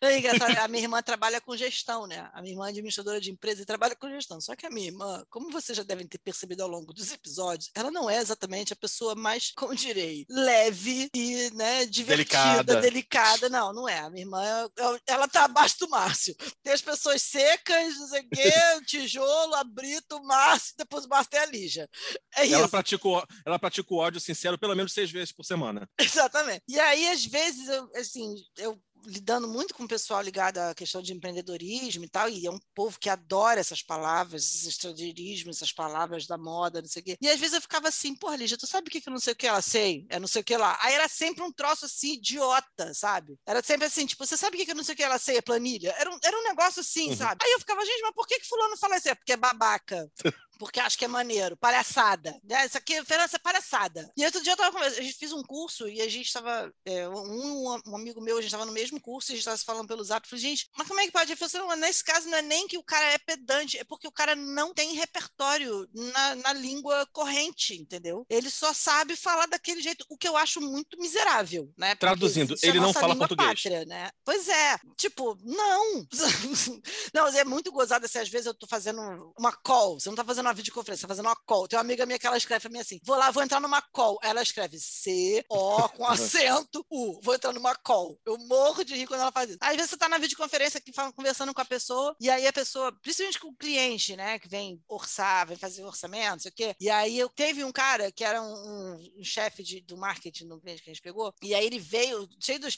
É a minha irmã trabalha com gestão, né? A minha irmã é administradora de empresa e trabalha com gestão. Só que a minha irmã, como vocês já devem ter percebido ao longo dos episódios, ela não é exatamente a pessoa mais, como direi, leve e né, divertida, Delicada. delicada. Não, não é. A minha irmã, é- ela tá abaixo do Márcio. Tem as pessoas secas, não sei o quê, o tijolo, a Brito, o Márcio, depois o Márcio tem a Lígia. É isso. Ela pratica, o, ela pratica o ódio sincero pelo menos seis vezes por semana. Exatamente. E aí, às vezes, eu, assim, eu lidando muito com o pessoal ligado à questão de empreendedorismo e tal, e é um povo que adora essas palavras, esses estrangeirismos, essas palavras da moda, não sei o quê. E às vezes eu ficava assim, porra, Lígia, tu sabe o que que eu não sei o que ela sei? É não sei o que lá. Aí era sempre um troço assim, idiota, sabe? Era sempre assim, tipo, você sabe o que que eu não sei o que ela sei? É planilha? Era um, era um negócio assim, Uhum. sabe? Aí eu ficava, gente, mas por que que fulano fala isso? É porque é babaca. Porque acho que é maneiro, palhaçada. Né? Isso aqui, Fernanda, é palhaçada. E outro dia eu tava conversando, a gente fez um curso e a gente estava, é, um, um amigo meu, a gente estava no mesmo curso e a gente estava se falando pelo zap. Eu falei, gente, mas como é que pode? Ele falou assim, não, nesse caso não é nem que o cara é pedante, é porque o cara não tem repertório na, na língua corrente, entendeu? Ele só sabe falar daquele jeito, o que eu acho muito miserável, né? Porque Traduzindo, é ele não fala português. pátria, né? Pois é, tipo, não. não, é muito gozado assim, às vezes eu tô fazendo uma call, você não tá fazendo uma videoconferência, fazendo uma call. Tem uma amiga minha que ela escreve pra mim assim, vou lá, vou entrar numa call. Aí ela escreve C-O com acento U, vou entrar numa call. Eu morro de rir quando ela faz isso. Às vezes você tá na videoconferência aqui falando, conversando com a pessoa, e aí a pessoa, principalmente com o cliente, né, que vem orçar, vem fazer orçamento, não sei o quê. E aí eu teve um cara que era um, um- um chefe de- do marketing no cliente que a gente pegou, e aí ele veio cheio dos.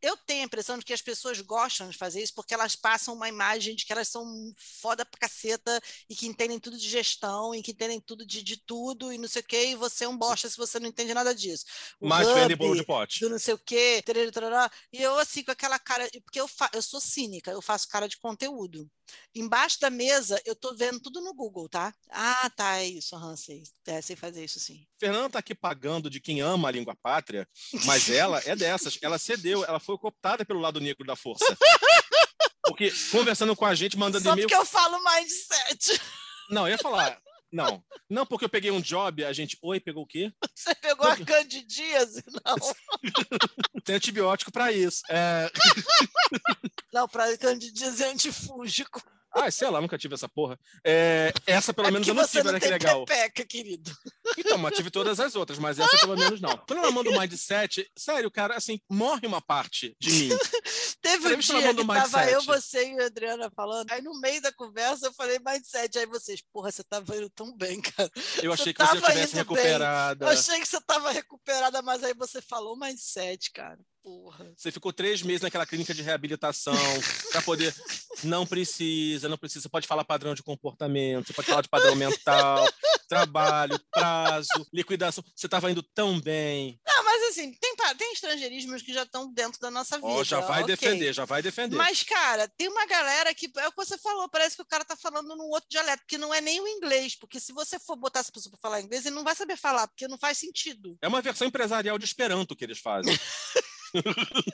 Eu tenho a impressão de que as pessoas gostam de fazer isso porque elas passam uma imagem de que elas são foda pra caceta e que entendem tudo de gestão e que entendem tudo de, de tudo e não sei o quê, e você é um bosta se você não entende nada disso. O Mas vende hub bolo de pote. do não sei o quê, tarará, e eu assim, com aquela cara, porque eu, fa- eu sou cínica, eu faço cara de conteúdo. Embaixo da mesa, eu tô vendo tudo no Google, tá? Ah, tá, é isso, aham, sei. É, sei fazer isso sim. Fernanda tá aqui pagando de quem ama a língua pátria, mas ela é dessas. Ela cedeu, ela foi cooptada pelo lado negro da força. Porque conversando com a gente, mandando Só e-mail. porque eu falo mindset. Não, eu ia falar. Não, não porque eu peguei um job, a gente. Oi, pegou o quê? Você pegou a candidíase? Não, Tem antibiótico para isso. É, não, para candidíase é antifúngico. Ah, sei lá, nunca tive essa porra. É, essa pelo é menos eu não tive, né? Que legal. Pepeca, querido. Então, mas tive todas as outras, mas essa pelo menos não. Quando eu mando o Mindset, sério, cara, assim, morre uma parte de mim. Teve um dia que tava eu, você e a Adriana falando, aí no meio da conversa eu falei Mindset, aí vocês, porra, você tava indo tão bem, cara. Eu achei você que você estivesse recuperada. Bem. Eu achei que você tava recuperada, mas aí você falou Mindset, cara. Porra. Você ficou três meses naquela clínica de reabilitação para poder. Não precisa, não precisa. Você pode falar padrão de comportamento, você pode falar de padrão mental, trabalho, prazo, liquidação. Você estava indo tão bem. Não, mas assim, tem, tem estrangeirismos que já estão dentro da nossa vida. Oh, já vai okay. defender, já vai defender. Mas, cara, tem uma galera que. É o que você falou, parece que o cara tá falando num outro dialeto, que não é nem o inglês. Porque se você for botar essa pessoa para falar inglês, ele não vai saber falar, porque não faz sentido. É uma versão empresarial de Esperanto que eles fazem.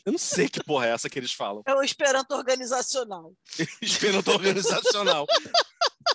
Eu não sei que porra é essa que eles falam. É o Esperanto organizacional. esperanto organizacional.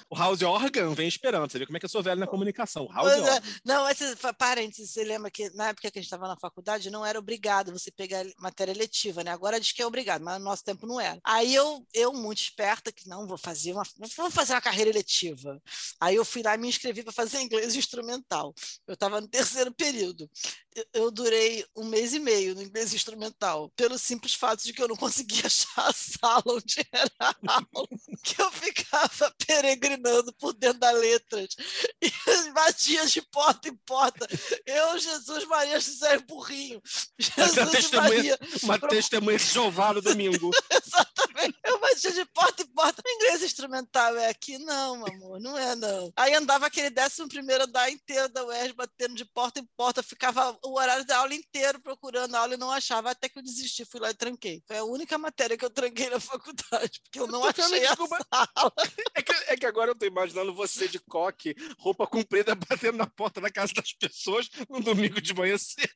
O House Organ vem esperando. Você vê como é que eu sou velho na comunicação. House é, Organ. Não, mas parênteses, você lembra que na época que a gente estava na faculdade não era obrigado você pegar matéria letiva, né? Agora diz que é obrigado, mas no nosso tempo não era. Aí eu, eu muito esperta, que não, vou fazer uma, vou fazer uma carreira eletiva. Aí eu fui lá e me inscrevi para fazer inglês instrumental. Eu estava no terceiro período. Eu, eu durei um mês e meio no inglês instrumental, pelo simples fato de que eu não conseguia achar a sala onde era a aula, que eu ficava peregrinando por dentro das letras e batia de porta em porta. Eu, Jesus, Maria, José Burrinho. Jesus uma testemunha, Maria. Uma Pro... testemunha de Jeová no domingo. Exatamente. Eu batia de porta em porta. O inglês instrumental é aqui? Não, amor, não é não. Aí andava aquele décimo primeiro andar inteiro da UERJ, batendo de porta em porta. Ficava o horário da aula inteiro procurando a aula e não achava, até que eu desisti, fui lá e tranquei. Foi a única matéria que eu tranquei na faculdade, porque eu não eu achei a sala. É que, é que agora eu tô imaginando você de coque, roupa comprida, batendo na porta da casa das pessoas no domingo de manhã cedo.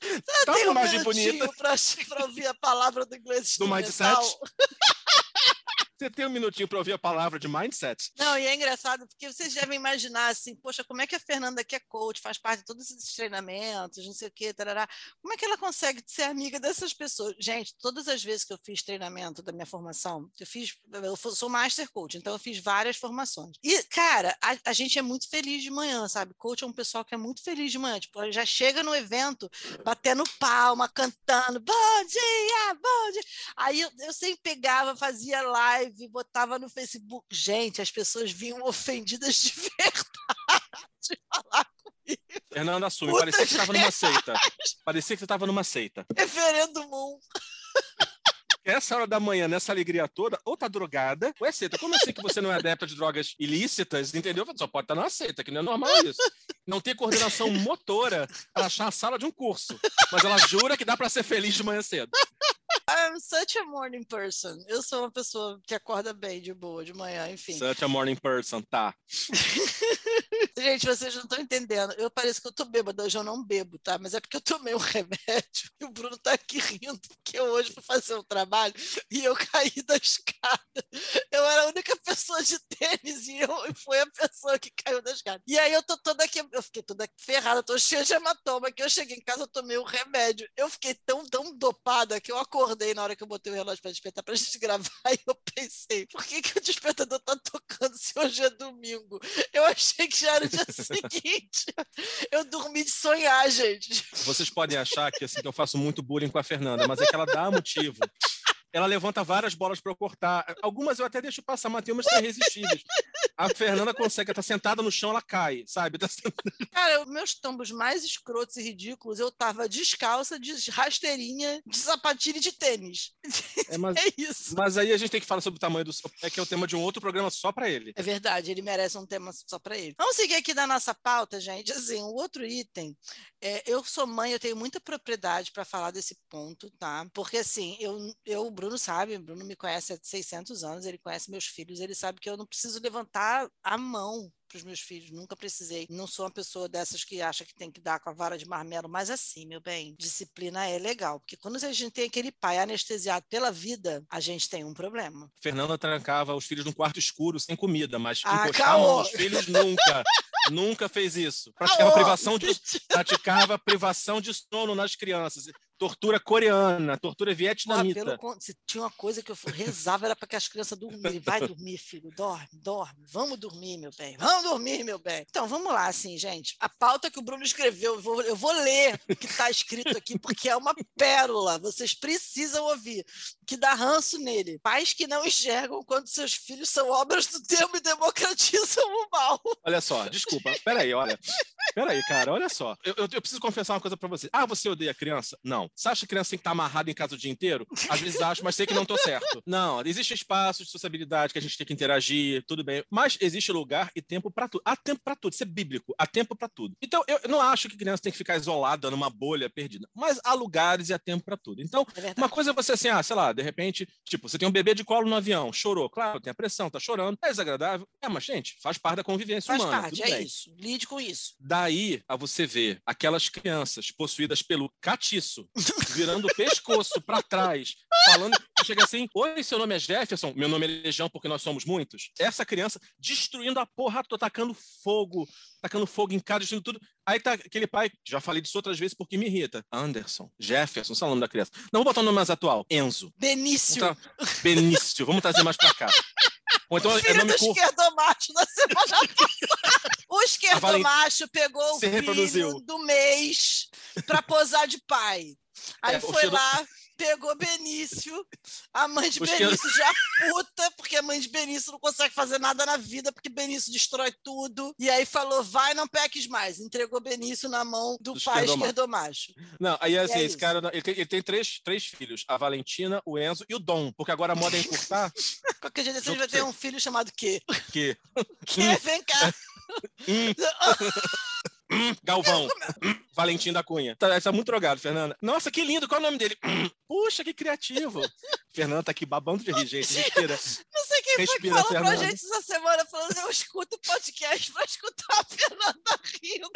Você tá uma imagem bonita. Pra, pra ouvir a palavra do inglês do mindset. Você tem um minutinho para ouvir a palavra de mindset? Não, e é engraçado, porque vocês devem imaginar assim, poxa, como é que a Fernanda, que é coach, faz parte de todos esses treinamentos, não sei o quê, tarará, como é que ela consegue ser amiga dessas pessoas? Gente, todas as vezes que eu fiz treinamento da minha formação, eu fiz, eu sou master coach, então eu fiz várias formações. E, cara, a, a gente é muito feliz de manhã, sabe? Coach é um pessoal que é muito feliz de manhã, tipo, já chega no evento batendo palma, cantando, bom dia, bom dia. Aí eu, eu sempre pegava, fazia live, live, botava no Facebook. Gente, as pessoas vinham ofendidas de verdade falar comigo. Fernanda assume, parecia que você estava numa seita. Parecia que você estava numa seita. Referendo Moon. Essa hora da manhã, nessa alegria toda, ou tá drogada, ou é seita. Como eu sei que você não é adepta de drogas ilícitas, entendeu? Só pode estar tá numa seita, que não é normal isso. Não tem coordenação motora para achar a sala de um curso. Mas ela jura que dá para ser feliz de manhã cedo. I'm such a morning person. Eu sou uma pessoa que acorda bem de boa de manhã, enfim. Such a morning person, tá. Gente, vocês não estão entendendo. Eu pareço que eu tô bêbada, hoje eu não bebo, tá? Mas é porque eu tomei um remédio e o Bruno tá aqui rindo, porque eu hoje fui fazer um trabalho e eu caí da escada. Eu era a única pessoa de tênis e eu e foi a pessoa que caiu da escada. E aí eu tô toda aqui, eu fiquei toda ferrada, tô cheia de hematoma, que eu cheguei em casa, eu tomei um remédio. Eu fiquei tão, tão dopada que eu acordei na hora que eu botei o relógio para despertar pra gente gravar e eu pensei, por que, que o despertador tá tocando se hoje é domingo? Eu achei que já era o dia seguinte. Eu dormi de sonhar, gente. Vocês podem achar que, assim, que eu faço muito bullying com a Fernanda, mas é que ela dá motivo ela levanta várias bolas para eu cortar. Algumas eu até deixo passar, mas tem umas que são irresistíveis. A Fernanda consegue, tá sentada no chão, ela cai, sabe? Tá Cara, os meus tombos mais escrotos e ridículos, eu tava descalça, de rasteirinha, de sapatilha e de tênis. É, mas, é isso. Mas aí a gente tem que falar sobre o tamanho do é que é o tema de um outro programa só para ele. É verdade, ele merece um tema só para ele. Vamos seguir aqui da nossa pauta, gente. Assim, o outro item, é, eu sou mãe, eu tenho muita propriedade para falar desse ponto, tá? Porque assim, eu, eu Bruno sabe, o Bruno me conhece há 600 anos, ele conhece meus filhos, ele sabe que eu não preciso levantar a mão para os meus filhos, nunca precisei. Não sou uma pessoa dessas que acha que tem que dar com a vara de marmelo, mas assim, meu bem, disciplina é legal, porque quando a gente tem aquele pai anestesiado pela vida, a gente tem um problema. Fernanda trancava os filhos num quarto escuro sem comida, mas ah, encostar os filhos nunca. nunca fez isso. Praticava privação de praticava privação de sono nas crianças tortura coreana, tortura vietnamita. Pô, pelo, se tinha uma coisa que eu rezava era para que as crianças dormirem. Vai dormir, filho, dorme, dorme. Vamos dormir, meu bem. Vamos dormir, meu bem. Então, vamos lá, assim, gente. A pauta que o Bruno escreveu, eu vou, eu vou ler o que está escrito aqui, porque é uma pérola. Vocês precisam ouvir. Que dá ranço nele. Pais que não enxergam quando seus filhos são obras do tempo e democratizam o mal. Olha só, desculpa. Peraí, olha. Peraí, cara, olha só. Eu, eu, eu preciso confessar uma coisa para você. Ah, você odeia criança? Não. Você acha que criança tem que estar amarrada em casa o dia inteiro? Às vezes acho, mas sei que não tô certo. Não, existe espaço de sociabilidade que a gente tem que interagir, tudo bem. Mas existe lugar e tempo para tudo. Há tempo para tudo. Isso é bíblico. Há tempo para tudo. Então, eu não acho que criança tem que ficar isolada numa bolha perdida. Mas há lugares e há tempo para tudo. Então, é uma coisa é você assim, ah, sei lá, de repente, tipo, você tem um bebê de colo no avião, chorou. Claro, tem a pressão, tá chorando. É desagradável. É, mas, gente, faz parte da convivência faz humana. Faz parte, é bem. isso. Lide com isso. Daí a você ver aquelas crianças possuídas pelo catiço, virando o pescoço para trás, falando, chega assim: Oi, seu nome é Jefferson, meu nome é Legião porque nós somos muitos. Essa criança destruindo a porra, tô tacando fogo, tacando fogo em casa, destruindo tudo. Aí tá aquele pai, já falei disso outras vezes porque me irrita. Anderson, Jefferson, sabe o nome da criança? Não, vou botar o um nome mais atual. Enzo. Benício. Vamos tra... Benício, vamos trazer mais pra cá. Ou então, o é filho é nome do esquerdomacho na semana passada. O esquerdomacho pegou o filho reproduziu. do mês para posar de pai. Aí é, foi lá, pegou Benício, a mãe de Benício já puta, porque a mãe de Benício não consegue fazer nada na vida, porque Benício destrói tudo. E aí falou: vai, não peques mais. Entregou Benício na mão do, do pai esquerdomacho. Não, aí assim, é esse isso. cara, ele tem, ele tem, três, três filhos: a Valentina, o Enzo e o Dom, porque agora a moda é encurtar. Qualquer dia ele vai ter um filho chamado Quê? Quê? Quê? Vem cá. Hum. Hum, Galvão. Hum, Valentim da Cunha. Tá, tá, muito drogado, Fernanda. Nossa, que lindo. Qual é o nome dele? Hum, puxa, que criativo. Fernanda tá aqui babando de rir, gente. Respira. Não sei quem Respira, foi que falou Fernanda. pra gente essa semana, falando eu escuto podcast pra escutar a Fernanda rindo.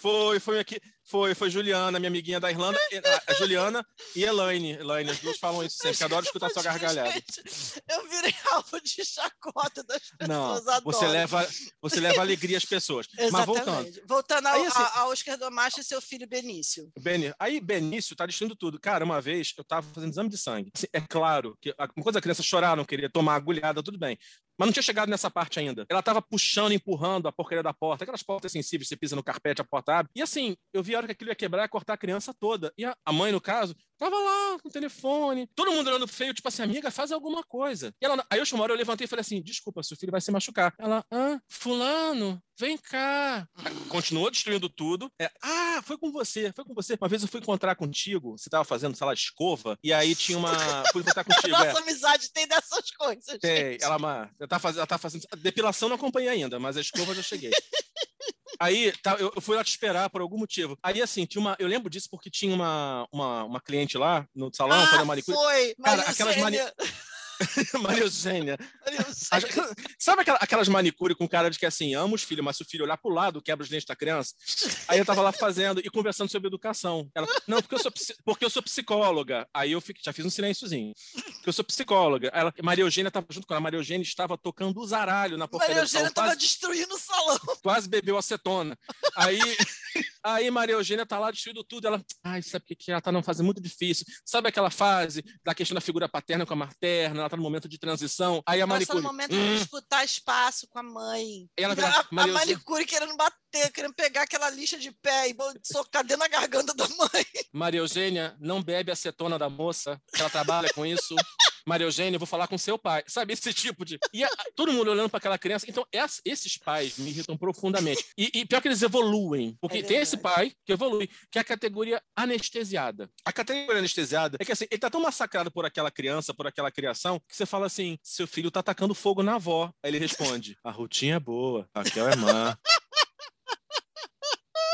Foi, foi aqui. Foi, foi Juliana, minha amiguinha da Irlanda, a Juliana e Elaine. Elaine, as duas falam isso sempre, que adoro escutar sua gargalhada. Gente, eu virei alvo de chacota das pessoas, Não. Você leva, você leva alegria às pessoas. Exatamente. Mas voltando. Voltando ao, aí, assim, ao Oscar Domacho e seu filho Benício. Beni, aí Benício tá destruindo tudo. Cara, uma vez eu tava fazendo exame de sangue. Assim, é claro que uma coisa a criança chorar, não queria tomar agulhada, tudo bem. Mas não tinha chegado nessa parte ainda. Ela tava puxando, empurrando a porcaria da porta, aquelas portas sensíveis, você pisa no carpete, a porta abre. E assim, eu vi a hora que aquilo ia quebrar e cortar a criança toda. E a, a mãe, no caso, tava lá com o telefone, todo mundo olhando feio, tipo assim, amiga, faz alguma coisa. E ela, aí eu chamei, eu levantei e falei assim: desculpa, seu filho vai se machucar. Ela, ah, fulano, vem cá. Continuou destruindo tudo. É, ah, foi com você, foi com você. Uma vez eu fui encontrar contigo, você tava fazendo, sei lá, escova, e aí tinha uma. Fui encontrar contigo. Nossa é. amizade tem dessas coisas. Tem, gente. ela, ela, tá fazendo, ela tá fazendo. Depilação não acompanhei ainda, mas a escova eu já cheguei. Aí tá, eu, eu, fui lá te esperar por algum motivo. Aí, assim, tinha uma. Eu lembro disso porque tinha uma, uma, uma cliente lá no salão, ah, fazer manicure. Foi! Cara, aquelas. Maria Eugênia. Sabe aquelas manicure com cara de que assim, amo os filhos, mas se o filho olhar pro lado, quebra os dentes da criança? Aí eu tava lá fazendo e conversando sobre educação. Ela, não, porque eu sou, porque eu sou psicóloga. Aí eu fiquei, já fiz um silênciozinho. Porque eu sou psicóloga. Ela, Maria Eugênia tava junto com ela. Maria Eugênia estava tocando o zaralho na porcaria Maria Eugênia tava quase, destruindo o salão. Quase bebeu acetona. Aí, aí Maria Eugênia tá lá destruindo tudo. Ela, ai, sabe o que, que ela tá numa fase muito difícil? Sabe aquela fase da questão da figura paterna com a materna? ela tá no momento de transição. Aí a manicure. Ela tá no momento hum. de disputar espaço com a mãe. Ela vira, a, a manicure querendo bater, querendo pegar aquela lixa de pé e socar dentro da garganta da mãe. Maria Eugênia não bebe acetona da moça, ela trabalha com isso. Maria Eugênia, eu vou falar com seu pai. Sabe, esse tipo de. E a, todo mundo olhando para aquela criança. Então, essa, esses pais me irritam profundamente. E, e, pior que eles evoluem. Porque é tem esse pai que evolui, que é a categoria anestesiada. A categoria anestesiada é que assim, ele tá tão massacrado por aquela criança, por aquela criação, que você fala assim: seu filho tá atacando fogo na avó. Aí ele responde: a rotina é boa, aqui é irmã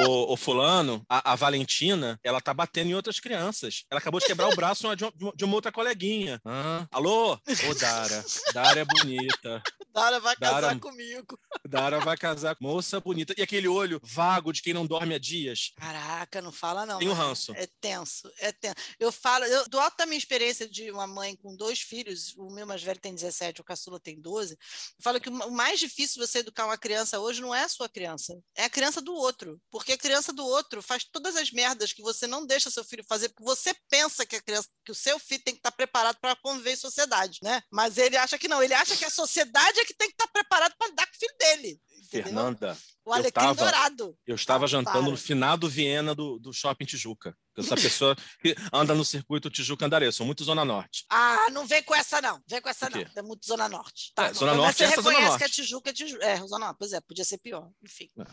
o, o fulano, a, a, Valentina, ela tá batendo em outras crianças. Ela acabou de quebrar o braço de uma, de uma outra coleguinha. Ah, alô? Ô, Dara. Dara é bonita. Dara vai Dara, casar comigo. Dara vai casar. Moça bonita. E aquele olho vago de quem não dorme há dias. Caraca, não fala não. Tem um ranço. É tenso, é tenso. Eu falo, eu, do alto da minha experiência de uma mãe com dois filhos, o meu mais velho tem 17, o caçula tem 12, eu falo que o mais difícil você educar uma criança hoje não é a sua criança, é a criança do outro. Porque porque a criança do outro faz todas as merdas que você não deixa seu filho fazer, porque você pensa que a criança, que o seu filho tem que estar preparado para conviver em sociedade, né? Mas ele acha que não, ele acha que a sociedade é que tem que estar preparado para lidar com o filho dele. Entendeu? Fernanda, o alecrim tava- dourado. eu estava Ah, jantando para. no finado Viena do, do Shopping Tijuca. Essa pessoa que anda no circuito Tijuca Andaré, eu sou muito Zona Norte. Ah, não vem com essa não, vem com essa não, é muito Zona Norte. É, não, Zona mas Norte você é essa Zona reconhece Norte. que a Tijuca é Tijuca. É, Zona Norte, pois é, podia ser pior, enfim. É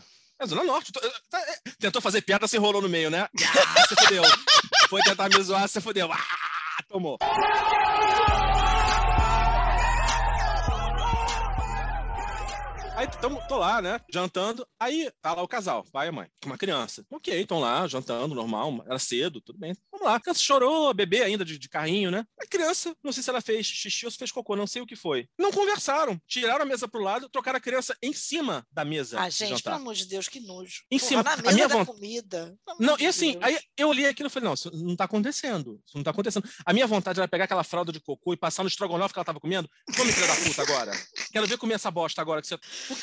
Zona Norte. tá, é, Tentou fazer piada, se enrolou no meio, né? Ah, você fodeu. Foi tentar me zoar, você fodeu. Ah, tomou. Aí tamo, tô lá, né? Jantando. Aí tá lá o casal, pai e mãe, com uma criança. Ok, estão lá, jantando, normal. Era cedo, tudo bem. Vamos lá. A criança chorou, bebê ainda de, de carrinho, né? A criança, não sei se ela fez xixi ou se fez cocô, não sei o que foi. Não conversaram. Tiraram a mesa pro lado, trocaram a criança em cima da mesa. Ah, de gente, jantar. pelo amor de Deus, que nojo. Em Porra, cima, na a mesa minha da von- comida. Não, amor e de assim, Deus. aí eu olhei aquilo e falei, não, isso não tá acontecendo. Isso não tá acontecendo. A minha vontade era pegar aquela fralda de cocô e passar no estrogonofe que ela tava comendo. Come, filha da puta, agora. Quero ver comer essa bosta agora que você.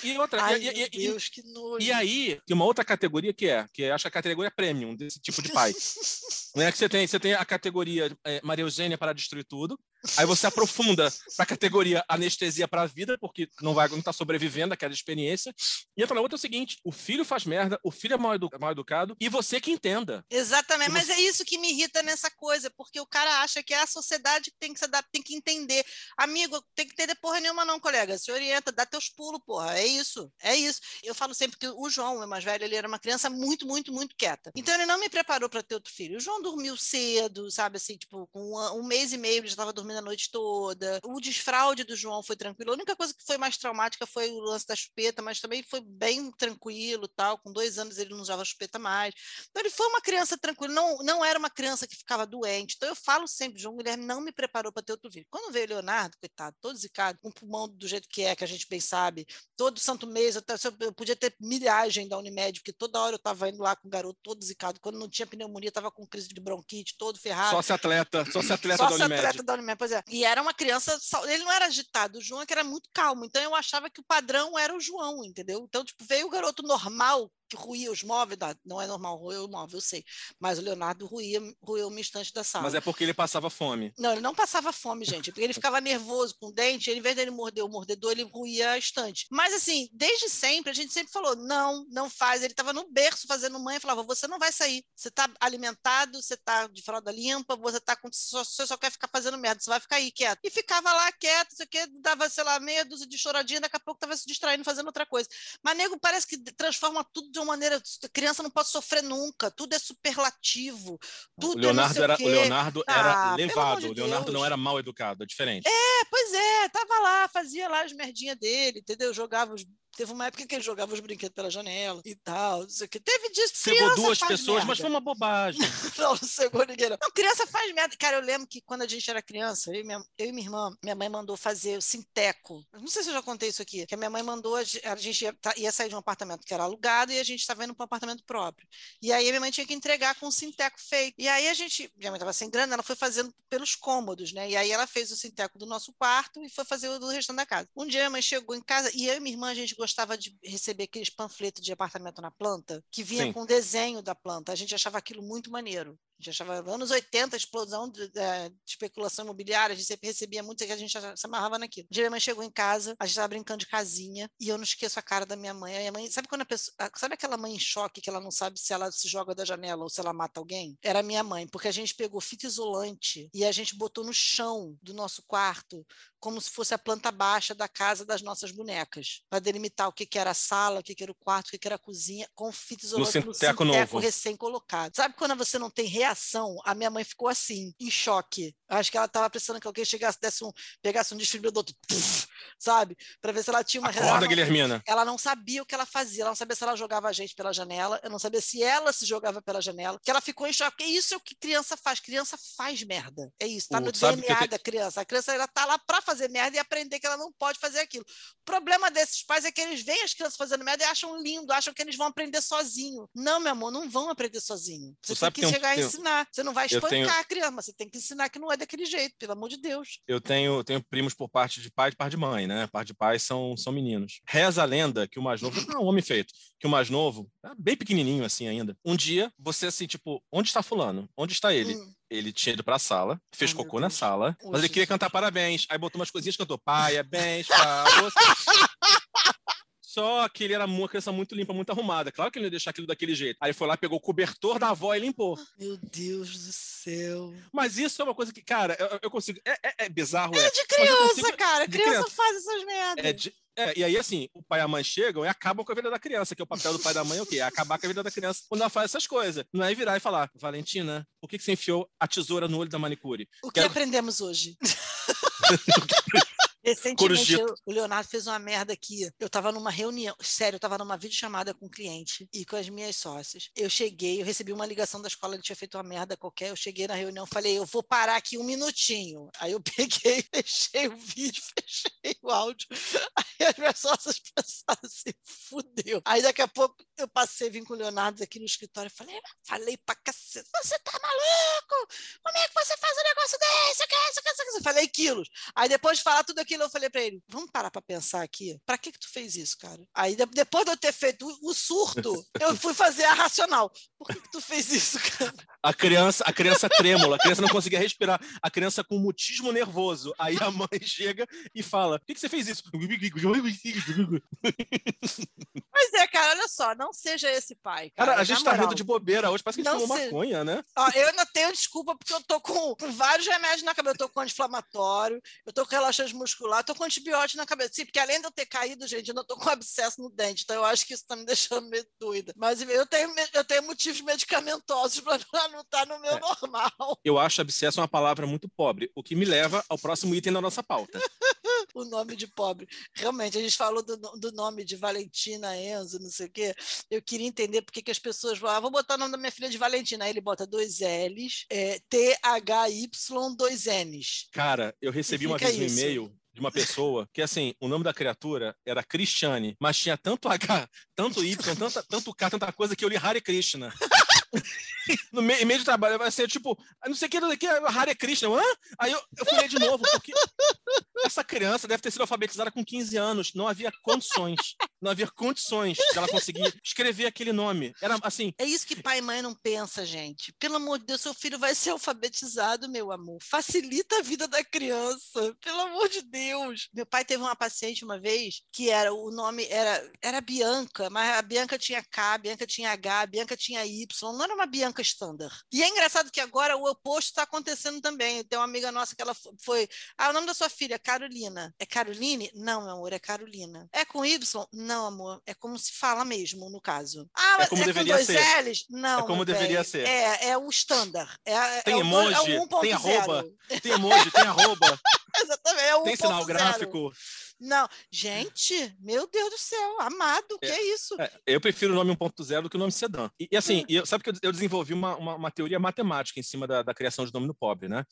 E outra, Ai, e, e- meu e- Deus, que nojo. e aí, tem uma outra categoria que é, que eu acho que a categoria premium desse tipo de pai. Não é que você tem, você tem a categoria é, Maria Eugênia para destruir tudo. Aí você aprofunda para a categoria anestesia para a vida, porque não vai não tá sobrevivendo àquela experiência. E entra na outra é o seguinte: o filho faz merda, o filho é mal, edu- mal educado, e você que entenda. Exatamente, E mas é isso que me irrita nessa coisa, porque o cara acha que é a sociedade que tem que se adaptar, tem que entender. Amigo, tem que entender porra nenhuma, não, colega. Se orienta, dá teus pulos, porra. É isso, é isso. Eu falo sempre que o João, o mais velho, ele era uma criança muito, muito, muito quieta. Então ele não me preparou para ter outro filho. O João dormiu cedo, sabe assim, tipo, com um, um mês e meio ele já estava dormindo a noite toda. O desfraude do João foi tranquilo. A única coisa que foi mais traumática foi o lance da chupeta, mas também foi bem tranquilo, tal. Com dois anos ele não usava chupeta mais. Então ele foi uma criança tranquila, não, não era uma criança que ficava doente. Então eu falo sempre, João Guilherme não me preparou para ter outro filho. Quando veio o Leonardo, coitado, todo zicado, com o pulmão do jeito que é, que a gente bem sabe, todo santo mês, eu, eu podia ter milhagem da Unimed, porque toda hora eu estava indo lá com o garoto todo zicado. Quando não tinha pneumonia, estava com crise de bronquite, todo ferrado. Só se atleta, só se atleta Só da Unimed. atleta da Unimed, pois é. E era uma criança, ele não era agitado, o João é que era muito calmo, então eu achava que o padrão era o João, entendeu? Então, tipo, veio o garoto normal, que ruía os móveis, não é normal ruir o móvel, eu sei, mas o Leonardo ruía, ruía uma instante da sala. Mas é porque ele passava fome. Não, ele não passava fome, gente, porque ele ficava nervoso com o dente, ele, em vez dele morder o mordedor, ele ruía a estante. Mas, assim, desde sempre, a gente sempre falou, não, não faz. Ele estava no berço fazendo mãe falava, você não vai sair. Você está alimentado, você está de fralda limpa, você, tá com, você só quer ficar fazendo merda, vai ficar aí quieto. E ficava lá quieto, isso aqui, dava, sei lá, meia dúzia de choradinha, daqui a pouco estava se distraindo, fazendo outra coisa. Mas nego parece que transforma tudo de uma maneira. A criança não pode sofrer nunca, tudo é superlativo. Tudo O Leonardo, é não sei era, o. Leonardo Ah, era amor levado. de o Leonardo não era mal educado, é diferente. É, pois é, tava lá, fazia lá as merdinhas dele, entendeu? Jogava os. Teve uma época que ele jogava os brinquedos pela janela e tal, não sei o que. Teve disso. Cegou duas pessoas, mas merda. foi uma bobagem. Não, não cegou ninguém, não. Não, criança faz merda. Cara, eu lembro que quando a gente era criança, eu e minha, eu e minha irmã, minha mãe mandou fazer o Sinteco. Não sei se eu já contei isso aqui, que a minha mãe mandou, a ge- a gente ia, tá- ia sair de um apartamento que era alugado e a gente estava indo para um apartamento próprio. E aí a minha mãe tinha que entregar com o Sinteco feito. E aí a gente, minha mãe estava sem grana, ela foi fazendo pelos cômodos, né? E aí ela fez o Sinteco do nosso quarto e foi fazer o do restante da casa. Um dia minha mãe chegou em casa e eu e minha irmã, a gente gostava de receber aqueles panfletos de apartamento na planta, que vinha Sim. com desenho da planta. A gente achava aquilo muito maneiro. A gente achava, anos 80, explosão de, de- de especulação imobiliária, a gente sempre recebia muito, que a gente se amarrava naquilo. Um dia minha mãe chegou em casa, a gente estava brincando de casinha, e eu não esqueço a cara da minha mãe. A minha mãe, sabe quando a pessoa, sabe aquela mãe em choque que ela não sabe se ela se joga da janela ou se ela mata alguém? Era a minha mãe, porque a gente pegou fita isolante e a gente botou no chão do nosso quarto, como se fosse a planta baixa da casa das nossas bonecas, para delimitar o que, que era a sala, o que, que era o quarto, o que, que era a cozinha, com fita isolante sinteco novo. recém-colocado. Sabe quando você não tem reação? A minha mãe ficou assim, em choque. Acho que ela estava precisando que alguém chegasse, desse um, pegasse um desfibrilador, puf, sabe? Para ver se ela tinha uma Acorda, reação. Guilhermina. Ela não sabia o que ela fazia, ela não sabia se ela jogava a gente pela janela, eu não sabia se ela se jogava pela janela, que ela ficou em choque, porque isso é o que criança faz, criança faz merda, é isso, tá O- no que DNA da criança, a criança ela tá lá para fazer merda e aprender que ela não pode fazer aquilo. O problema desses pais é que eles veem as crianças fazendo merda e acham lindo, acham que eles vão aprender sozinho. Não, meu amor, não vão aprender sozinho. Você tem que chegar a ensinar. Você não vai espancar tenho... a criança, mas você tem que ensinar que não é daquele jeito, pelo amor de Deus. Eu tenho, tenho primos por parte de pai e parte de mãe, né? Parte de pai são, são meninos. Reza a lenda que o mais novo, não, um homem feito, que o mais novo, é bem pequenininho assim ainda. Um dia, você assim, tipo, onde está fulano? Onde está ele? Hum ele tinha ido pra sala, fez Ai, cocô na sala, mas ele queria cantar parabéns. Aí botou umas coisinhas, cantou parabéns pra você. Só que ele era uma criança muito limpa, muito arrumada. Claro que ele não ia deixar aquilo daquele jeito. Aí foi lá, pegou o cobertor da avó e limpou. Meu Deus do céu. Mas isso é uma coisa que, cara, eu, eu consigo. É, é, é bizarro. É, é de criança, consigo... cara. De criança, criança, faz essas merdas. É de... É, e aí, assim, o pai e a mãe chegam e acabam com a vida da criança, que é o papel do pai e da mãe é o quê? É acabar com a vida da criança quando ela faz essas coisas. Não é virar e falar, Valentina, por que, que você enfiou a tesoura no olho da manicure? O que Quero... aprendemos hoje? Recentemente, eu, o Leonardo fez uma merda aqui. Eu tava numa reunião, sério, eu tava numa videochamada com um cliente e com as minhas sócias. Eu cheguei, eu recebi uma ligação da escola, ele tinha feito uma merda qualquer. Eu cheguei na reunião, falei, eu vou parar aqui um minutinho. Aí eu peguei, fechei o vídeo, fechei o áudio. Aí as minhas sócias pensaram assim, fudeu. Aí daqui a pouco eu passei, vim com o Leonardo aqui no escritório, falei, falei pra cacete, você tá maluco? Como é que você faz um negócio desse? Eu falei quilos. Aí depois de falar tudo aquilo, aquilo, eu falei para ele: vamos parar para pensar aqui. Para que que tu fez isso, cara? Aí depois de eu ter feito o surto, eu fui fazer a racional. Por que, que tu fez isso, cara? A criança, a criança trêmula, a criança não conseguia respirar, a criança com mutismo nervoso. Aí a mãe chega e fala: Por que, que você fez isso? Pois é, cara, olha só, não seja esse pai. Cara, cara a gente tá rindo de bobeira hoje, parece que a gente não fumou maconha, né? Ó, eu não tenho desculpa porque eu tô com, com vários remédios na cabeça. Eu tô com anti-inflamatório, eu tô com relaxante muscular, tô com antibiótico na cabeça. Sim, porque além de eu ter caído, gente, eu não tô com abscesso no dente. Então eu acho que isso tá me deixando meio doida. Mas eu tenho, eu tenho motivos medicamentosos para não estar tá no meu é. normal. Eu acho abscesso uma palavra muito pobre, o que me leva ao próximo item da nossa pauta. o nome de pobre. Realmente, a gente falou do, do nome de Valentina, Enzo, não sei o quê. Eu queria entender por que as pessoas vão, ah, vou botar o nome da minha filha de Valentina. Aí ele bota dois L's, é, T-H-Y, dois N's. Cara, eu recebi uma vez um e-mail de uma pessoa que, assim, o nome da criatura era Cristiane, mas tinha tanto H, tanto Y, tanto K, tanta coisa que eu li Hare Krishna. no meio, meio de trabalho, vai ser tipo, não sei o que, que, Hare Krishna. Hã? Aí eu, eu fui ler de novo, porque essa criança deve ter sido alfabetizada com 15 anos. Não havia condições, não havia condições de ela conseguir escrever aquele nome. Era assim. É isso que pai e mãe não pensa, gente. Pelo amor de Deus, seu filho vai ser alfabetizado, meu amor. Facilita a vida da criança. Pelo amor de Deus. Meu pai teve uma paciente uma vez que era o nome era era Bianca, mas a Bianca tinha K, a Bianca tinha H, a Bianca tinha Y. Não era uma Bianca standard. E é engraçado que agora o oposto está acontecendo também. Tem uma amiga nossa que ela foi. Ah, o nome da sua filha, Carolina. É Caroline? Não, meu amor, é Carolina. É com Y? Não, amor. É como se fala mesmo, no caso. Ah, é como é deveria com dois ser. L's? Não. É como deveria ser. É, é o standard. É, tem é emoji, o, é tem arroba. Tem emoji, tem arroba. Exatamente, é Tem sinal gráfico. Não, gente, meu Deus do céu, amado, o que é, é isso? É, eu prefiro o nome 1.0 do que o nome sedã. E, e assim, hum. eu, sabe que eu, eu desenvolvi uma, uma, uma, teoria matemática em cima da, da, criação de nome no pobre, né?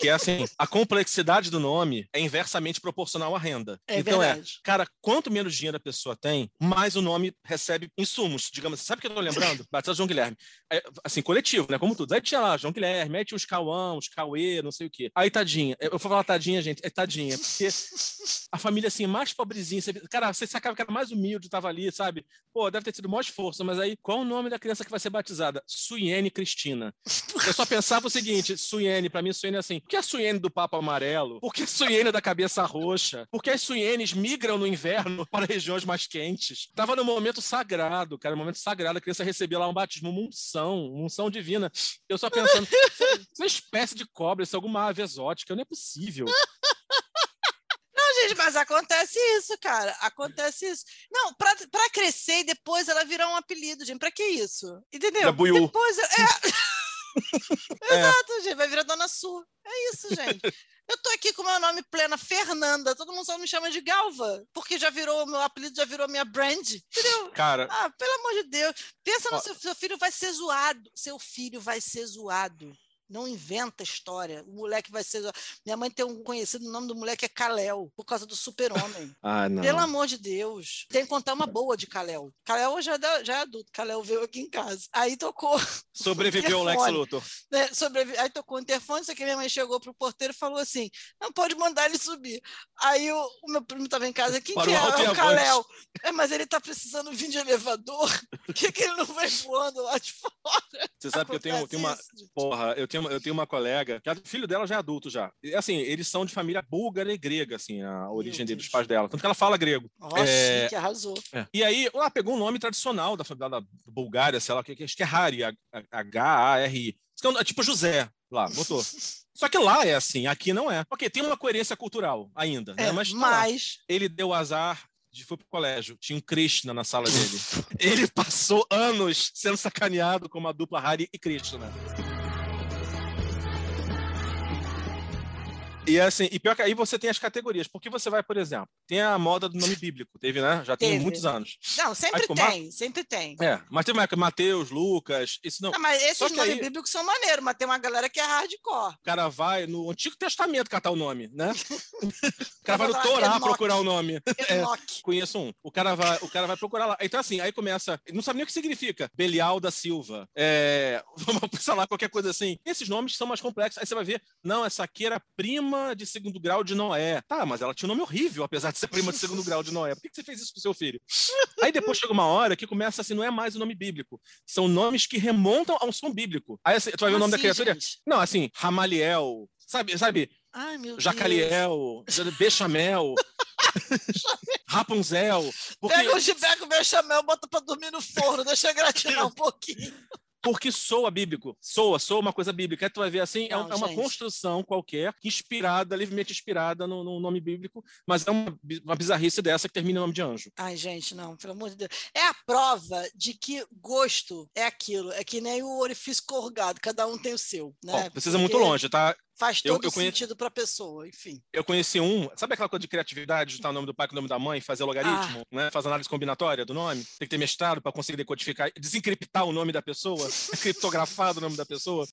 Que é assim, a complexidade do nome é inversamente proporcional à renda. É então é, verdade. é, cara, quanto menos dinheiro a pessoa tem, mais o nome recebe insumos, digamos. Sabe o que eu tô lembrando? Batizado João Guilherme. É, assim, coletivo, né? Como tudo. Aí tinha lá João Guilherme, aí tinha os Cauã, os Cauê, não sei o quê. Aí tadinha. Eu vou falar tadinha, gente, é tadinha, porque a família assim, mais pobrezinha. Você, cara, você sacava que era mais humilde, tava ali, sabe? Pô, deve ter sido maior esforço, mas aí, qual o nome da criança que vai ser batizada? Suiene Cristina. Eu só pensava o seguinte: Suiene, pra mim, Suiene é assim. Por que a Suiene do Papa Amarelo? Por que a Suiene da cabeça roxa? Por que as Suienes migram no inverno para regiões mais quentes? Tava no momento sagrado, cara, momento sagrado, a criança recebia lá um batismo, uma unção, uma unção divina. Eu só pensando, é uma espécie de cobra, isso é alguma ave exótica, não é possível gente, mas acontece isso, cara. Acontece isso. Não, pra, pra crescer e depois ela virar um apelido, gente. Pra que isso? Entendeu? Depois. É... Exato, é. gente. Vai virar Dona Su. É isso, gente. Eu tô aqui com meu nome plena, Fernanda. Todo mundo só me chama de Galva, porque já virou, meu apelido já virou minha brand. Entendeu? Cara. Ah, pelo amor de Deus. Pensa no seu, seu filho vai ser zoado. Seu filho vai ser zoado Não inventa história. O moleque vai ser. Minha mãe tem um conhecido, o nome do moleque é Kalel, por causa do super-homem. ah, não. Pelo amor de Deus. Tem que contar uma boa de Kalel. Kalel já, é, já é adulto. Kalel veio aqui em casa. Aí tocou. Sobreviveu o Lex Luthor. Né? Sobrevi... Aí tocou o interfone, só que minha mãe chegou pro porteiro e falou assim: não pode mandar ele subir. Aí o, o meu primo estava em casa, quem que é? É o Kalel. É, mas ele está precisando vir de elevador. Por que, que ele não vai voando lá de fora? Você sabe que eu tenho, tenho uma. Isso, porra, eu tenho, eu tenho uma colega, que o filho dela já é adulto já. E, assim, eles são de família búlgara e grega, assim, a origem deles, dos pais dela. Tanto que ela fala grego. Nossa, é... que arrasou. É. E aí, ela pegou um nome tradicional da, da, da Bulgária, sei lá, que, acho que é Hari, H-A-R-I. É tipo José, lá, botou. Só que lá é assim, aqui não é. Ok, tem uma coerência cultural ainda, né? é, né? Mas, tá mas... ele deu azar de foi pro colégio, tinha um Krishna na sala dele. ele passou anos sendo sacaneado como a dupla Hari e Krishna. E assim, e pior que aí você tem as categorias, porque você vai, por exemplo, tem a moda do nome bíblico, teve, né? Já tem teve. muitos anos. Não, sempre ficou, tem, sempre tem. É, mas tem uma Mateus, Lucas, isso não. não mas esses nomes aí... bíblicos são maneiros, mas tem uma galera que é hardcore. O cara vai no Antigo Testamento catar o nome, né? o cara vai no Torá procurar o nome. É, conheço um. O cara vai, o cara vai procurar lá. Então assim, aí começa, não sabe nem o que significa. Belial da Silva. É, vamos pensar lá qualquer coisa assim. Esses nomes são mais complexos. Aí você vai ver, não, essa aqui era prima prima de segundo grau de Noé. Tá, mas ela tinha um nome horrível, apesar de ser prima de segundo grau de Noé. Por que você fez isso com seu filho? Aí depois chega uma hora que começa assim, não é mais o nome bíblico. São nomes que remontam ao som bíblico. Aí assim, tu vai ver o nome assim, da criatura? Gente? Não, assim, Ramaliel, sabe, sabe? Ai, meu Jacaliel, Deus. Bechamel. Rapunzel. Porque... Pega o Gibeco Bechamel, bota pra dormir no forno, deixa gratinar um pouquinho porque soa bíblico, soa, soa uma coisa bíblica. Aí tu vai ver assim, é Não, é, uma construção qualquer, inspirada, livremente inspirada no, no, nome bíblico, mas é uma, uma bizarrice dessa que termina em nome de anjo. Ai, gente, não, pelo amor de Deus. É a prova de que gosto é aquilo, é que nem o orifício corrugado, cada um tem o seu, né? Oh, precisa Porque... muito longe, tá? Faz todo eu, eu conheci... sentido para a pessoa, enfim. Eu conheci um, sabe aquela coisa de criatividade, juntar o nome do pai com o nome da mãe, fazer logaritmo, ah. né? Fazer análise combinatória do nome? Tem que ter mestrado para conseguir decodificar, desencriptar o nome da pessoa, criptografar o nome da pessoa.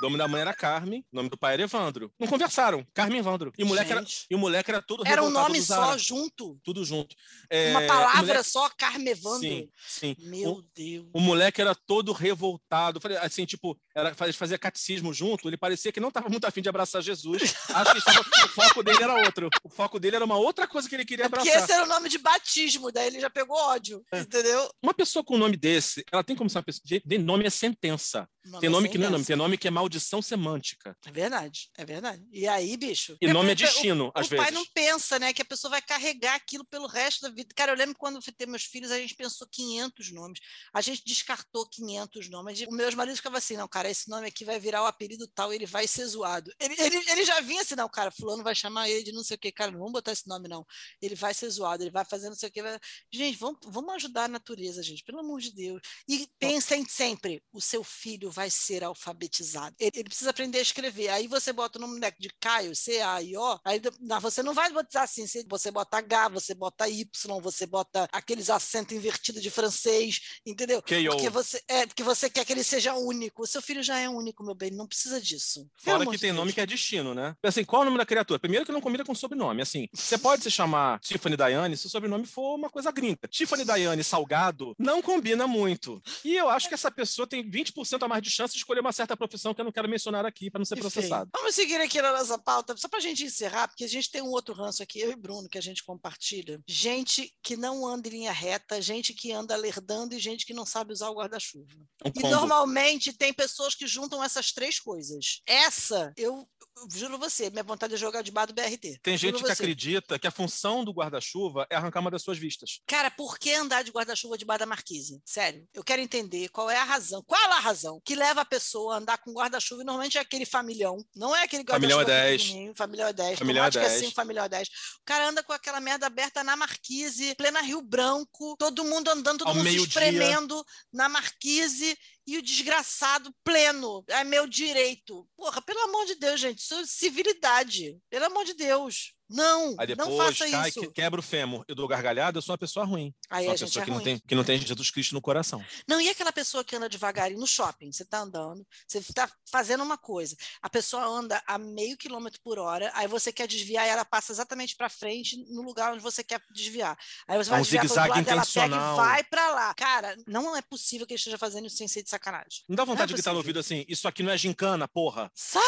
O nome da mãe era Carmen, o nome do pai era Evandro. Não conversaram, Carmen e Evandro. E o moleque, era, e o moleque era todo Era um nome só, junto? Tudo junto. É, Uma palavra moleque... só, Carmen Evandro? Sim, sim. Meu o, Deus. O moleque era todo revoltado. Assim, tipo, era, fazia catecismo junto, ele parecia que não estava muito afim de abraçar Jesus. Acho que estava, o foco dele era outro. O foco dele era uma outra coisa que ele queria abraçar. Porque esse era o nome de batismo, daí ele já pegou ódio, é. entendeu? Uma pessoa com um nome desse, ela tem como ser uma pessoa... De nome é sentença. Nome tem nome é que não é nome, tem nome que é maldição semântica. É verdade, é verdade. E aí, bicho. E nome é destino, o, às o vezes. O pai não pensa, né, que a pessoa vai carregar aquilo pelo resto da vida. Cara, eu lembro quando eu ter meus filhos, a gente pensou 500 nomes. A gente descartou 500 nomes. O meus maridos ficavam assim, não, cara, esse nome aqui vai virar o apelido tal, ele vai ser zoado. Ele, ele, ele já vinha assim, não, cara, fulano vai chamar ele de não sei o quê. Cara, não vamos botar esse nome, não. Ele vai ser zoado, ele vai fazer não sei o quê. Vai... Gente, vamos, vamos ajudar a natureza, gente, pelo amor de Deus. E pensem sempre, o seu filho vai ser alfabetizado. Ele, ele precisa aprender a escrever. Aí você bota o nome de Caio, C-A-I-O, aí você não vai botar assim, você bota H, você bota Y, você bota aqueles acentos invertidos de francês, entendeu? Porque você, é, porque você quer que ele seja único. O seu filho já é único, meu bem, não precisa disso. Fora que tem nome que é destino, né? Assim, qual é o nome da criatura? Primeiro que não combina com sobrenome. Assim, você pode se chamar Tiffany Diane se o sobrenome for uma coisa gringa. Tiffany Diane Salgado não combina muito. E eu acho que essa pessoa tem 20% a mais de chance de escolher uma certa profissão que não quero mencionar aqui para não ser processado. Vamos seguir aqui na nossa pauta, só para a gente encerrar, porque a gente tem um outro ranço aqui, eu e Bruno, que a gente compartilha. Gente que não anda em linha reta, gente que anda lerdando e gente que não sabe usar o guarda-chuva. Um e normalmente tem pessoas que juntam essas três coisas. Essa, eu, juro você, minha vontade é jogar debaixo do BRT. Tem juro gente que acredita que a função do guarda-chuva é arrancar uma das suas vistas. Cara, por que andar de guarda-chuva debaixo da marquise? Sério, eu quero entender qual é a razão, qual é a razão que leva a pessoa a andar com guarda-chuva e normalmente é aquele familhão, não é aquele guarda-chuva familhão é 10. Familhão é 10, familhão é 10. que é assim, familhão é 10. O cara anda com aquela merda aberta na marquise, plena Rio Branco, todo mundo andando, todo Ao mundo se espremendo na marquise e o desgraçado pleno. É meu direito. Porra, pelo amor de Deus, gente, isso é civilidade. Pelo amor de Deus. Não, Aí depois não faça cai, isso. que- quebra o fêmur e dou gargalhada, eu sou uma pessoa ruim. Aí sou a uma pessoa é que, não ruim. tem, que não tem Jesus Cristo no coração. Não, e aquela pessoa que anda devagarinho no shopping? Você está andando, você está fazendo uma coisa, a pessoa anda a meio quilômetro por hora, aí você quer desviar e ela passa exatamente para frente no lugar onde você quer desviar. Aí você É vai um desviar lado, ela pega e intencional. vai para lá. Cara, não é possível que ele esteja fazendo isso sem ser de sacanagem. Não dá Não é vontade de gritar no ouvido assim, isso aqui não é gincana, porra. Sai!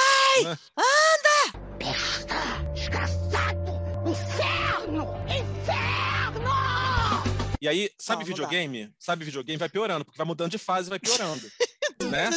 Né? Desgraçado! E aí, sabe Não, não videogame? Sabe videogame? Vai piorando, porque vai mudando de fase e vai piorando. né?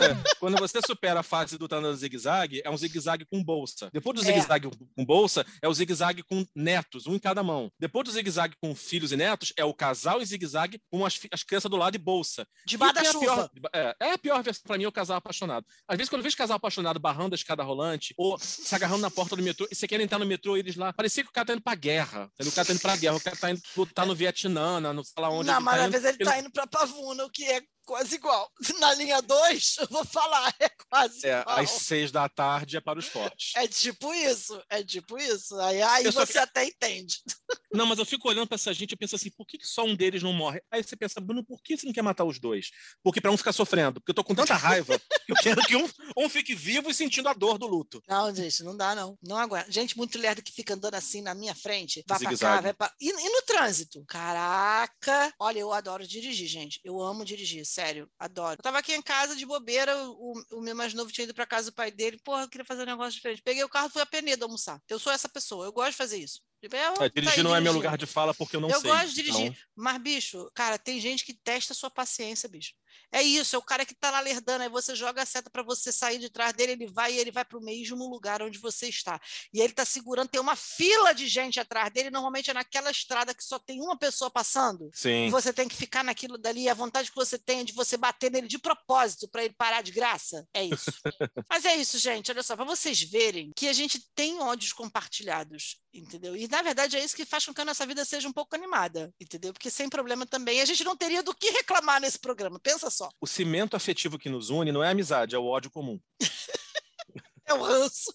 É, Quando você supera a fase do Tana zigue-zague, é um zigue-zague com bolsa. Depois do É. zigue-zague com bolsa, é o zigue-zague com netos, um em cada mão. Depois do zigue-zague com filhos e netos, é o casal em zigue-zague com as, as crianças do lado e bolsa. Debaixo da E tem a chuva. é, é a pior versão pra mim é o casal apaixonado. Às vezes, quando eu vejo casal apaixonado barrando a escada rolante ou se agarrando na porta do metrô, e você quer entrar no metrô, eles lá. Parecia que o cara tá indo pra guerra. O cara tá indo pra guerra, o cara tá indo tá no Vietnã, no sei lá onde. Não, mas tá às indo. vezes ele Ele- tá indo para Pavuna, o que é quase igual. Na linha 2, eu vou falar, é quase É, igual. às seis da tarde é para os fortes. É tipo isso, é tipo isso. Aí, aí Eu você até entende. Não, mas eu fico olhando pra essa gente e penso assim, por que, que só um deles não morre? Aí você pensa, Bruno, por que você não quer matar os dois? Porque pra um ficar sofrendo. Porque eu tô com tanta raiva que eu quero que um, um fique vivo e sentindo a dor do luto. Não, gente, não dá, não. Não aguenta. Gente muito lerda que fica andando assim na minha frente. Vai pra cá, vai pra... E, e no trânsito? Caraca! Olha, eu adoro dirigir, gente. Eu amo dirigir, sério. Adoro. Eu tava aqui em casa de bobeira, o, o meu mais novo tinha ido pra casa do pai dele. Porra, eu queria fazer um negócio diferente. Peguei o carro e fui a Penedo almoçar. Eu sou essa pessoa, eu gosto de fazer isso. Tipo, eu- É, tá dirigir aí não é meu lugar de fala porque eu não eu sei. gosto de dirigir. Então, Mas, bicho, cara, tem gente que testa a sua paciência, bicho. É isso, é o cara que tá lá lerdando, aí você joga a seta para você sair de trás dele, ele vai e ele vai para o mesmo lugar onde você está. E ele tá segurando, tem uma fila de gente atrás dele, normalmente é naquela estrada que só tem uma pessoa passando. E sim. você tem que ficar naquilo dali, a vontade que você tem é de você bater nele de propósito para ele parar de graça. É isso. Mas é isso, gente. Olha só, para vocês verem que a gente tem ódios compartilhados, entendeu? E na verdade é isso que faz com que a nossa vida seja um pouco animada, entendeu? Porque sem problema também a gente não teria do que reclamar nesse programa. Pensa só. O cimento afetivo que nos une não é a amizade, é o ódio comum. É o ranço.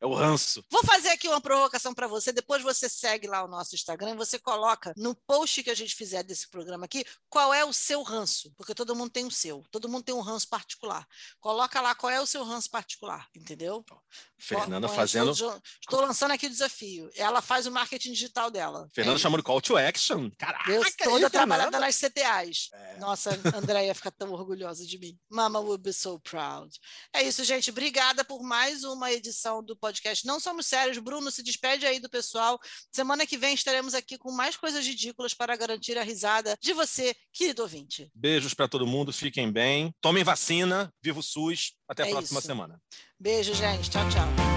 É o ranço. Vou fazer aqui uma provocação para você. Depois você segue lá o nosso Instagram e você coloca no post que a gente fizer desse programa aqui qual é o seu ranço, porque todo mundo tem o seu. Todo mundo tem um ranço particular. Coloca lá qual é o seu ranço particular, entendeu? Fernanda fazendo. Estou, estou lançando aqui o desafio. Ela faz o marketing digital dela. Fernanda É chamando call to action. Caraca, Eu aí, toda trabalhada Fernanda. nas CTAs. É. Nossa, a Andréia fica tão orgulhosa de mim. Mama will be so proud. É isso, gente. Obrigada por mais uma edição do podcast. Não somos sérios. Bruno, se despede aí do pessoal. Semana que vem estaremos aqui com mais coisas ridículas para garantir a risada de você, querido ouvinte. Beijos pra todo mundo, fiquem bem. Tomem vacina, viva o SUS. Até a É próxima isso. semana. Beijo, gente. Tchau, tchau.